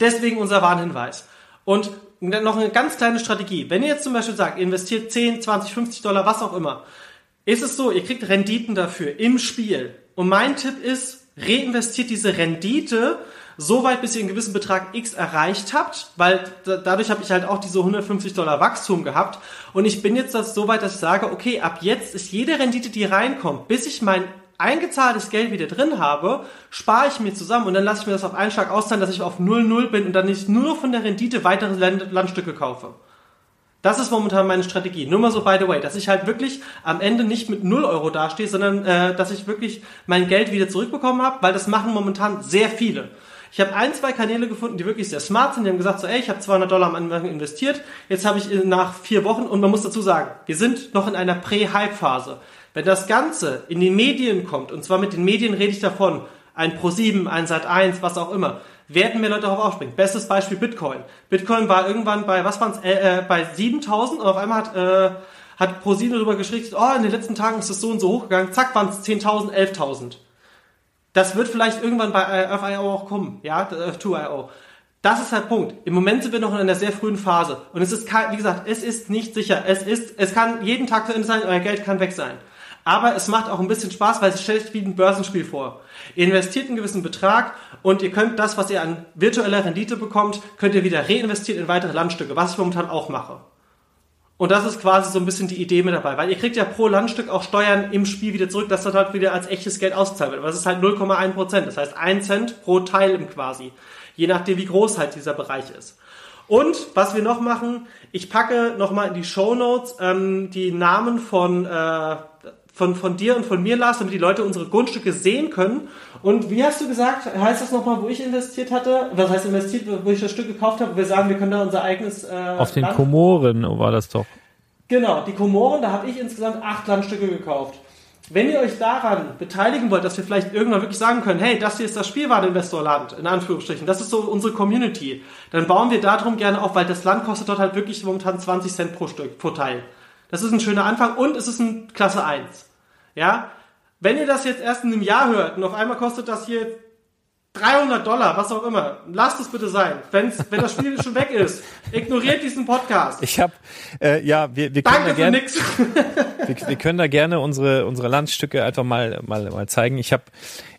Deswegen unser Warnhinweis. Und noch eine ganz kleine Strategie. Wenn ihr jetzt zum Beispiel sagt, investiert 10, 20, 50 Dollar, was auch immer, ist es so, ihr kriegt Renditen dafür im Spiel. Und mein Tipp ist, reinvestiert diese Rendite so weit, bis ihr einen gewissen Betrag X erreicht habt, weil dadurch habe ich halt auch diese 150 Dollar Wachstum gehabt. Und ich bin jetzt das so weit, dass ich sage, okay, ab jetzt ist jede Rendite, die reinkommt, bis ich mein eingezahltes Geld wieder drin habe, spare ich mir zusammen und dann lasse ich mir das auf einen Schlag auszahlen, dass ich auf 0,0 bin und dann nicht nur von der Rendite weitere Land Landstücke kaufe. Das ist momentan meine Strategie. Nur mal so by the way, dass ich halt wirklich am Ende nicht mit 0 Euro dastehe, sondern äh, dass ich wirklich mein Geld wieder zurückbekommen habe, weil das machen momentan sehr viele. Ich habe ein, zwei Kanäle gefunden, die wirklich sehr smart sind. Die haben gesagt, so, ey, ich habe 200 Dollar am Anfang investiert. Jetzt habe ich nach vier Wochen, und man muss dazu sagen, wir sind noch in einer Prä-Hype-Phase. Wenn das Ganze in die Medien kommt, und zwar mit den Medien rede ich davon, ein Pro7, ein Sat1, was auch immer, werden mehr Leute darauf aufspringen. Bestes Beispiel Bitcoin. Bitcoin war irgendwann bei, was waren's, äh, äh, bei 7000 und auf einmal hat, äh, hat Pro7 darüber geschrieben, oh, in den letzten Tagen ist es so und so hochgegangen, zack, waren es 10.000, 11.000. Das wird vielleicht irgendwann bei äh, Earth.io auch kommen, ja, Earth2.io. Das ist der Punkt. Im Moment sind wir noch in einer sehr frühen Phase. Und es ist, wie gesagt, es ist nicht sicher. Es ist, es kann jeden Tag zu Ende sein, euer Geld kann weg sein. Aber es macht auch ein bisschen Spaß, weil es stellt sich wie ein Börsenspiel vor. Ihr investiert einen gewissen Betrag und ihr könnt das, was ihr an virtueller Rendite bekommt, könnt ihr wieder reinvestieren in weitere Landstücke, was ich momentan auch mache. Und das ist quasi so ein bisschen die Idee mit dabei, weil ihr kriegt ja pro Landstück auch Steuern im Spiel wieder zurück, dass das halt wieder als echtes Geld ausgezahlt wird. Aber das ist halt 0,1 Prozent. Das heißt 1 Cent pro Teil im quasi. Je nachdem, wie groß halt dieser Bereich ist. Und was wir noch machen, ich packe nochmal in die Show Notes ähm, die Namen von äh, von, von dir und von mir, Lars, damit die Leute unsere Grundstücke sehen können. Und wie hast du gesagt, heißt das nochmal, wo ich investiert hatte? Was heißt investiert, wo ich das Stück gekauft habe? Wir sagen, wir können da unser eigenes. Äh, Auf den Land Komoren war das doch. Genau, die Komoren, da habe ich insgesamt acht Landstücke gekauft. Wenn ihr euch daran beteiligen wollt, dass wir vielleicht irgendwann wirklich sagen können, hey, das hier ist das Spielwareninvestorland, in Anführungsstrichen, das ist so unsere Community, dann bauen wir darum gerne auf, weil das Land kostet dort halt wirklich momentan 20 Cent pro Stück, pro Teil. Das ist ein schöner Anfang und es ist ein Klasse 1. Ja? Wenn ihr das jetzt erst in einem Jahr hört und auf einmal kostet das hier 300 Dollar, was auch immer, lasst es bitte sein. Wenn's, wenn das Spiel schon weg ist, ignoriert diesen Podcast. Ich habe, äh, ja, wir, wir können da gerne, *laughs* wir, wir, können da gerne unsere unsere Landstücke einfach mal mal mal zeigen. Ich habe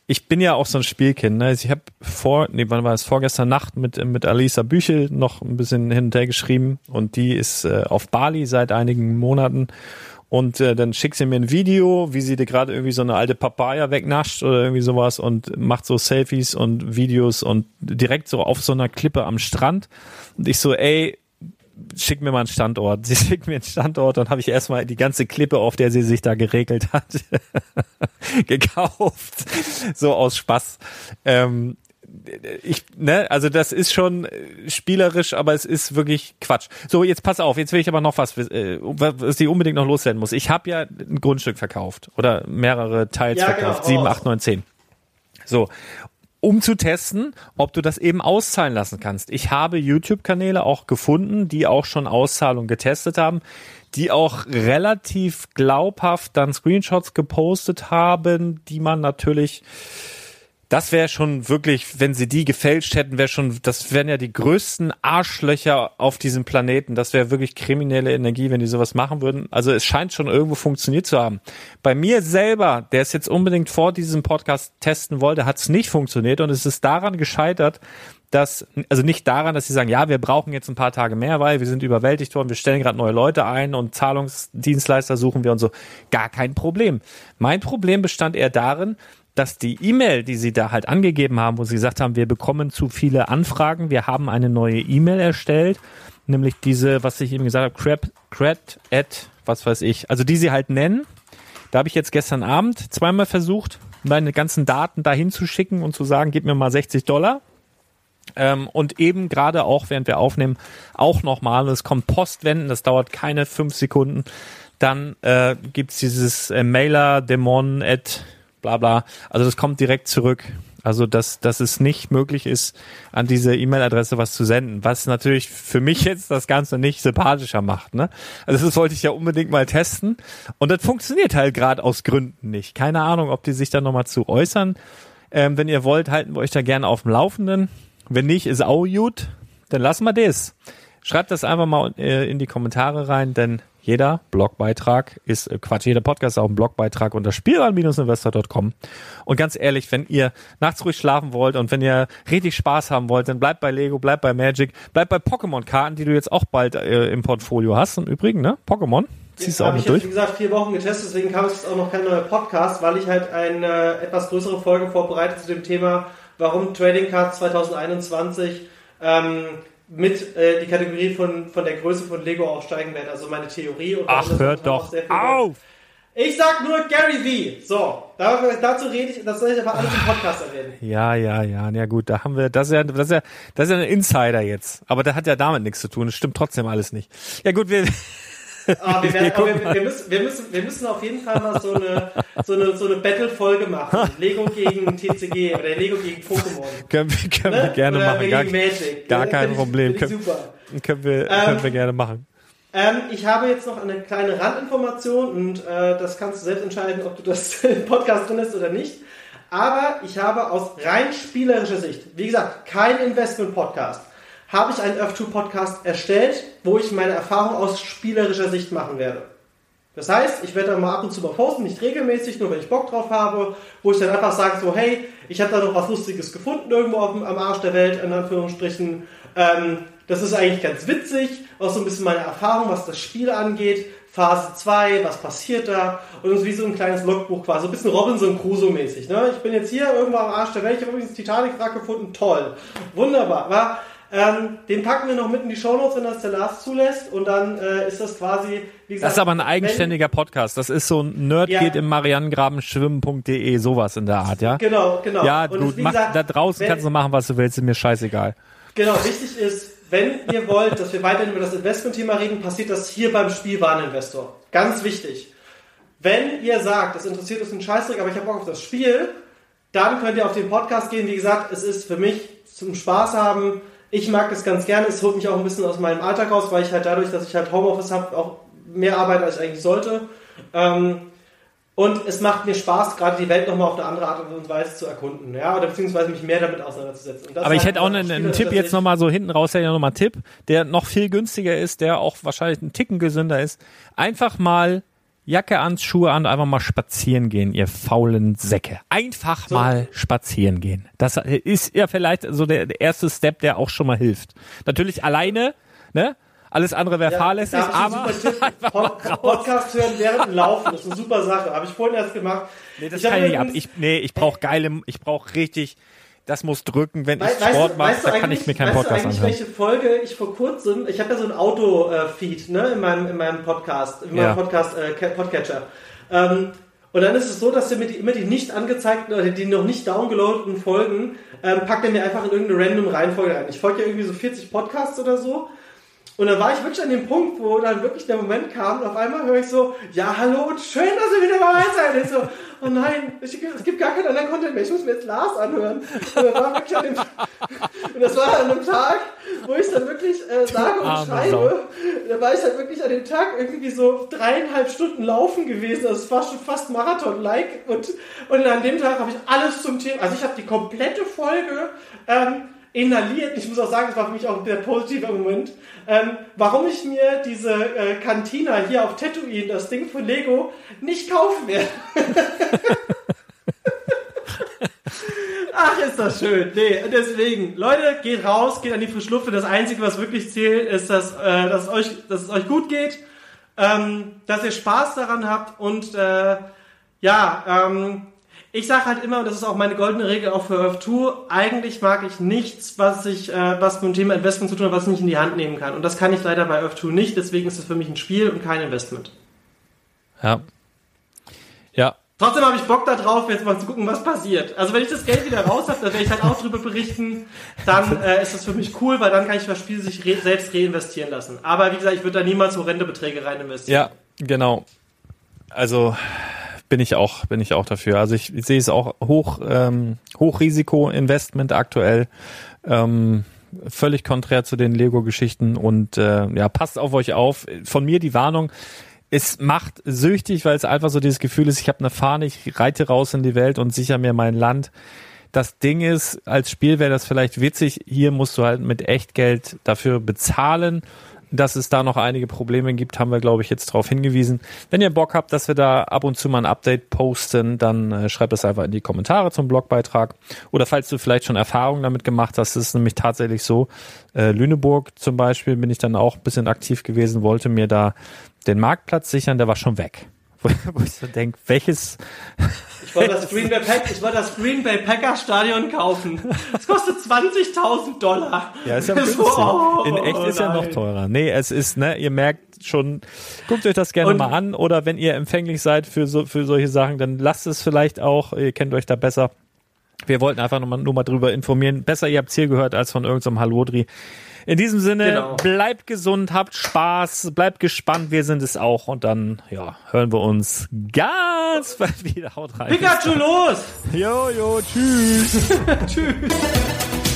ich bin ja auch so ein Spielkind. Ne? Also ich habe vor, nee, wann war es? Vorgestern Nacht mit mit Alisa Büchel noch ein bisschen hin und her geschrieben und die ist äh, auf Bali seit einigen Monaten und äh, dann schickt sie mir ein Video, wie sie dir gerade irgendwie so eine alte Papaya wegnascht oder irgendwie sowas und macht so Selfies und Videos und direkt so auf so einer Klippe am Strand. Und ich so, ey, schick mir mal einen Standort. *laughs* Sie schickt mir einen Standort, dann habe ich erstmal die ganze Klippe, auf der sie sich da geregelt hat, *laughs* gekauft. So aus Spaß. Ähm, ich, ne, also das ist schon spielerisch, aber es ist wirklich Quatsch. So, jetzt pass auf, jetzt will ich aber noch was, äh, was ich unbedingt noch loswerden muss. Ich habe ja ein Grundstück verkauft oder mehrere Teils Ja, verkauft, genau, sieben, acht, neun, zehn. So, um zu testen, ob du das eben auszahlen lassen kannst. Ich habe YouTube-Kanäle auch gefunden, die auch schon Auszahlung getestet haben, die auch relativ glaubhaft dann Screenshots gepostet haben, die man natürlich das wäre schon wirklich, wenn sie die gefälscht hätten, wäre schon, das wären ja die größten Arschlöcher auf diesem Planeten. Das wäre wirklich kriminelle Energie, wenn die sowas machen würden. Also es scheint schon irgendwo funktioniert zu haben. Bei mir selber, der es jetzt unbedingt vor diesem Podcast testen wollte, hat es nicht funktioniert und es ist daran gescheitert, dass, also nicht daran, dass sie sagen, ja, wir brauchen jetzt ein paar Tage mehr, weil wir sind überwältigt worden, wir stellen gerade neue Leute ein und Zahlungsdienstleister suchen wir und so. Gar kein Problem. Mein Problem bestand eher darin, dass die E-Mail, die sie da halt angegeben haben, wo sie gesagt haben, wir bekommen zu viele Anfragen, wir haben eine neue E-Mail erstellt, nämlich diese, was ich eben gesagt habe, crap, crat at, was weiß ich, also die sie halt nennen. Da habe ich jetzt gestern Abend zweimal versucht, meine ganzen Daten dahin zu schicken und zu sagen, gib mir mal 60 Dollar. Ähm, und eben gerade auch, während wir aufnehmen, auch nochmal, es kommt Postwenden, das dauert keine fünf Sekunden. Dann äh, gibt's dieses äh, Mailer Dämon at bla bla. Also das kommt direkt zurück. Also dass, dass es nicht möglich ist, an diese E-Mail-Adresse was zu senden, was natürlich für mich *laughs* jetzt das Ganze nicht sympathischer macht. Ne? Also das wollte ich ja unbedingt mal testen. Und das funktioniert halt gerade aus Gründen nicht. Keine Ahnung, ob die sich da nochmal zu äußern. Ähm, wenn ihr wollt, halten wir euch da gerne auf dem Laufenden. Wenn nicht, ist auch gut. Dann lassen wir das. Schreibt das einfach mal äh, in die Kommentare rein, denn jeder Blogbeitrag ist, äh, Quatsch, jeder Podcast ist auch ein Blogbeitrag unter spielwaren-investor.com. Und ganz ehrlich, wenn ihr nachts ruhig schlafen wollt und wenn ihr richtig Spaß haben wollt, dann bleibt bei Lego, bleibt bei Magic, bleibt bei Pokémon-Karten, die du jetzt auch bald äh, im Portfolio hast. Und übrigens, ne, Pokémon, ziehst du auch habe mit ich durch. wie gesagt, vier Wochen getestet, deswegen kam es jetzt auch noch kein neuer Podcast, weil ich halt eine etwas größere Folge vorbereite zu dem Thema, warum Trading Cards 2021 ähm, mit äh, die Kategorie von, von der Größe von Lego aufsteigen werden. Also meine Theorie. Und Ach, das hört auch doch auf! Ich sag nur Gary V. So, da, dazu rede ich, das soll ich aber alles im Podcast erwähnen. Ja, ja, ja, ja gut, da haben wir, das ist ja, das ist ja, das ist ja ein Insider jetzt. Aber der hat ja damit nichts zu tun. Das stimmt trotzdem alles nicht. Ja gut, wir, Aber wir, werden, *laughs* Wir aber wir, wir, müssen, wir, müssen, wir müssen auf jeden Fall mal so eine, so eine, so eine Battle-Folge machen. Lego gegen TCG oder Lego gegen Pokémon. können wir, können wir Ne? gerne oder machen. Gar, Magic. gar Ne? kein ich- Problem. ich super. können wir, Ähm, können wir gerne machen. Ähm, ich habe jetzt noch eine kleine Randinformation und äh, das kannst du selbst entscheiden, ob du das *laughs* im Podcast drin hast oder nicht. Aber ich habe aus rein spielerischer Sicht, wie gesagt, kein Investment-Podcast, habe ich einen Earth-2-Podcast erstellt, wo ich meine Erfahrung aus spielerischer Sicht machen werde. Das heißt, ich werde dann mal ab und zu mal posten, nicht regelmäßig, nur wenn ich Bock drauf habe, wo ich dann einfach sage so, hey, ich habe da noch was Lustiges gefunden irgendwo dem, am Arsch der Welt, in Anführungsstrichen. Ähm, das ist eigentlich ganz witzig, auch so ein bisschen meine Erfahrung, was das Spiel angeht. Phase 2, was passiert da? Und es ist wie so ein kleines Logbuch quasi, so ein bisschen Robinson Crusoe mäßig. Ne? Ich bin jetzt hier irgendwo am Arsch der Welt, ich habe übrigens Titanic-Wrack gefunden, toll, wunderbar. Aber ähm, den packen wir noch mit in die Shownotes, wenn das der Lars zulässt. Und dann äh, ist das quasi, wie gesagt... Das ist aber ein wenn- eigenständiger Podcast. Das ist so ein Nerd Ja. geht im marianengrabenschwimmen.de, sowas in der Art, ja? Genau, genau. Ja, Und gut, mach, gesagt, da draußen wenn- kannst du machen, was du willst, ist mir scheißegal. Genau, wichtig ist, wenn ihr wollt, dass wir weiterhin über das Investmentthema reden, passiert das hier beim Spielwareninvestor. Ganz wichtig. Wenn ihr sagt, das interessiert uns ein Scheißdreck, aber ich habe Bock auf das Spiel, dann könnt ihr auf den Podcast gehen. Wie gesagt, es ist für mich zum Spaß haben. Ich mag das ganz gerne. Es holt mich auch ein bisschen aus meinem Alltag raus, weil ich halt dadurch, dass ich halt Homeoffice habe, auch mehr arbeite, als ich eigentlich sollte. Ähm, und es macht mir Spaß, gerade die Welt nochmal auf eine andere Art und Weise zu erkunden, ja, oder beziehungsweise mich mehr damit auseinanderzusetzen. Aber ich halt hätte auch einen, einen Tipp jetzt nochmal so hinten raus, hätte ich nochmal einen Tipp, der noch viel günstiger ist, der auch wahrscheinlich einen Ticken gesünder ist. Einfach mal Jacke an, Schuhe an, einfach mal spazieren gehen, ihr faulen Säcke. Einfach mal spazieren gehen. Das ist ja vielleicht so der, der erste Step, der auch schon mal hilft. Natürlich alleine, ne? Alles andere wäre fahrlässig, ich einen aber. *laughs* Pod Podcast hören während dem Laufen, das ist eine super Sache. Habe ich vorhin erst gemacht. nee, das Ich kann ich nicht ab. Ich, nee, ich brauche geile, ich brauche richtig, das muss drücken, wenn ich Wei- weißt Sport du- mache, weißt da kann ich mir keinen weißt Podcast du eigentlich, anhören. welche Folge ich vor kurzem, ich habe ja so ein Auto-Feed ne, in, meinem, in meinem Podcast, in meinem Ja. Podcast, äh, Ca- Podcatcher. Ähm, und dann ist es so, dass er mir die, immer die nicht angezeigten oder die noch nicht downgeloadeten Folgen, ähm, packt er mir einfach in irgendeine random Reihenfolge rein. Ich folge ja irgendwie so 40 Podcasts oder so. Und dann war ich wirklich an dem Punkt, wo dann wirklich der Moment kam und auf einmal höre ich so, ja, hallo und schön, dass ihr wieder dabei seid. Und ich so, oh nein, ich, es gibt gar keinen anderen Content mehr, ich muss mir jetzt Lars anhören. Und, dann war wirklich an dem, und das war an einem Tag, wo ich dann wirklich äh, sage und schreibe. Da war ich halt wirklich an dem Tag irgendwie so dreieinhalb Stunden laufen gewesen. Also es war schon fast Marathon-like. Und, und an dem Tag habe ich alles zum Thema, also ich habe die komplette Folge ähm, inhaliert. Ich muss auch sagen, das war für mich auch ein sehr positiver Moment. Ähm, warum ich mir diese äh, Cantina hier auf Tatooine, das Ding von Lego, nicht kaufen werde. *laughs* Ach, ist das schön. Nee, deswegen, Leute, geht raus, geht an die frische Luft. Das Einzige, was wirklich zählt, ist, dass, äh, dass, es, euch, dass es euch gut geht, ähm, dass ihr Spaß daran habt und äh, ja, ähm, ich sage halt immer, und das ist auch meine goldene Regel auch für Earth 2, eigentlich mag ich nichts, was ich, äh, was mit dem Thema Investment zu tun hat, was ich nicht in die Hand nehmen kann. Und das kann ich leider bei Earth 2 nicht, deswegen ist es für mich ein Spiel und kein Investment. Ja. Ja, Trotzdem habe ich Bock da drauf, jetzt mal zu gucken, was passiert. Also wenn ich das Geld wieder raus habe, dann werde ich halt auch drüber berichten. Dann äh, ist das für mich cool, weil dann kann ich das Spiel sich re selbst reinvestieren lassen. Aber wie gesagt, ich würde da niemals so Rentebeträge rein investieren. Ja, genau. Also bin ich auch, bin ich auch dafür. Also ich, sehe es auch hoch, ähm, Hochrisiko-Investment aktuell. Ähm, völlig konträr zu den Lego-Geschichten und äh, ja, passt auf euch auf. Von mir die Warnung. Es macht süchtig, weil es einfach so dieses Gefühl ist, ich habe eine Fahne, ich reite raus in die Welt und sicher mir mein Land. Das Ding ist, als Spiel wäre das vielleicht witzig. Hier musst du halt mit Echtgeld dafür bezahlen. Dass es da noch einige Probleme gibt, haben wir, glaube ich, jetzt darauf hingewiesen. Wenn ihr Bock habt, dass wir da ab und zu mal ein Update posten, dann äh, schreibt das einfach in die Kommentare zum Blogbeitrag. Oder falls du vielleicht schon Erfahrungen damit gemacht hast, ist es nämlich tatsächlich so. Äh, Lüneburg zum Beispiel bin ich dann auch ein bisschen aktiv gewesen, wollte mir da den Marktplatz sichern, der war schon weg. Wo, wo ich so denke, welches Ich wollte das Green Bay, Pack, ich wollte das Green Bay Packers Stadion kaufen. Das kostet 20.000 Dollar. Ja, ist ja So, günstig. oh, In echt ist ja noch nein. teurer. Nee, es ist, ne, ihr merkt schon, guckt euch das gerne Und- mal an oder wenn ihr empfänglich seid für so, für solche Sachen, dann lasst es vielleicht auch, ihr kennt euch da besser. Wir wollten einfach nur mal, nur mal drüber informieren. Besser, ihr habt's hier gehört, als von irgendeinem Hallodri. In diesem Sinne, Genau. bleibt gesund, habt Spaß, bleibt gespannt, wir sind es auch und dann, ja, hören wir uns ganz *laughs* bald wieder. Haut rein. Pikachu los! Jo, jo, tschüss. *laughs* Tschüss.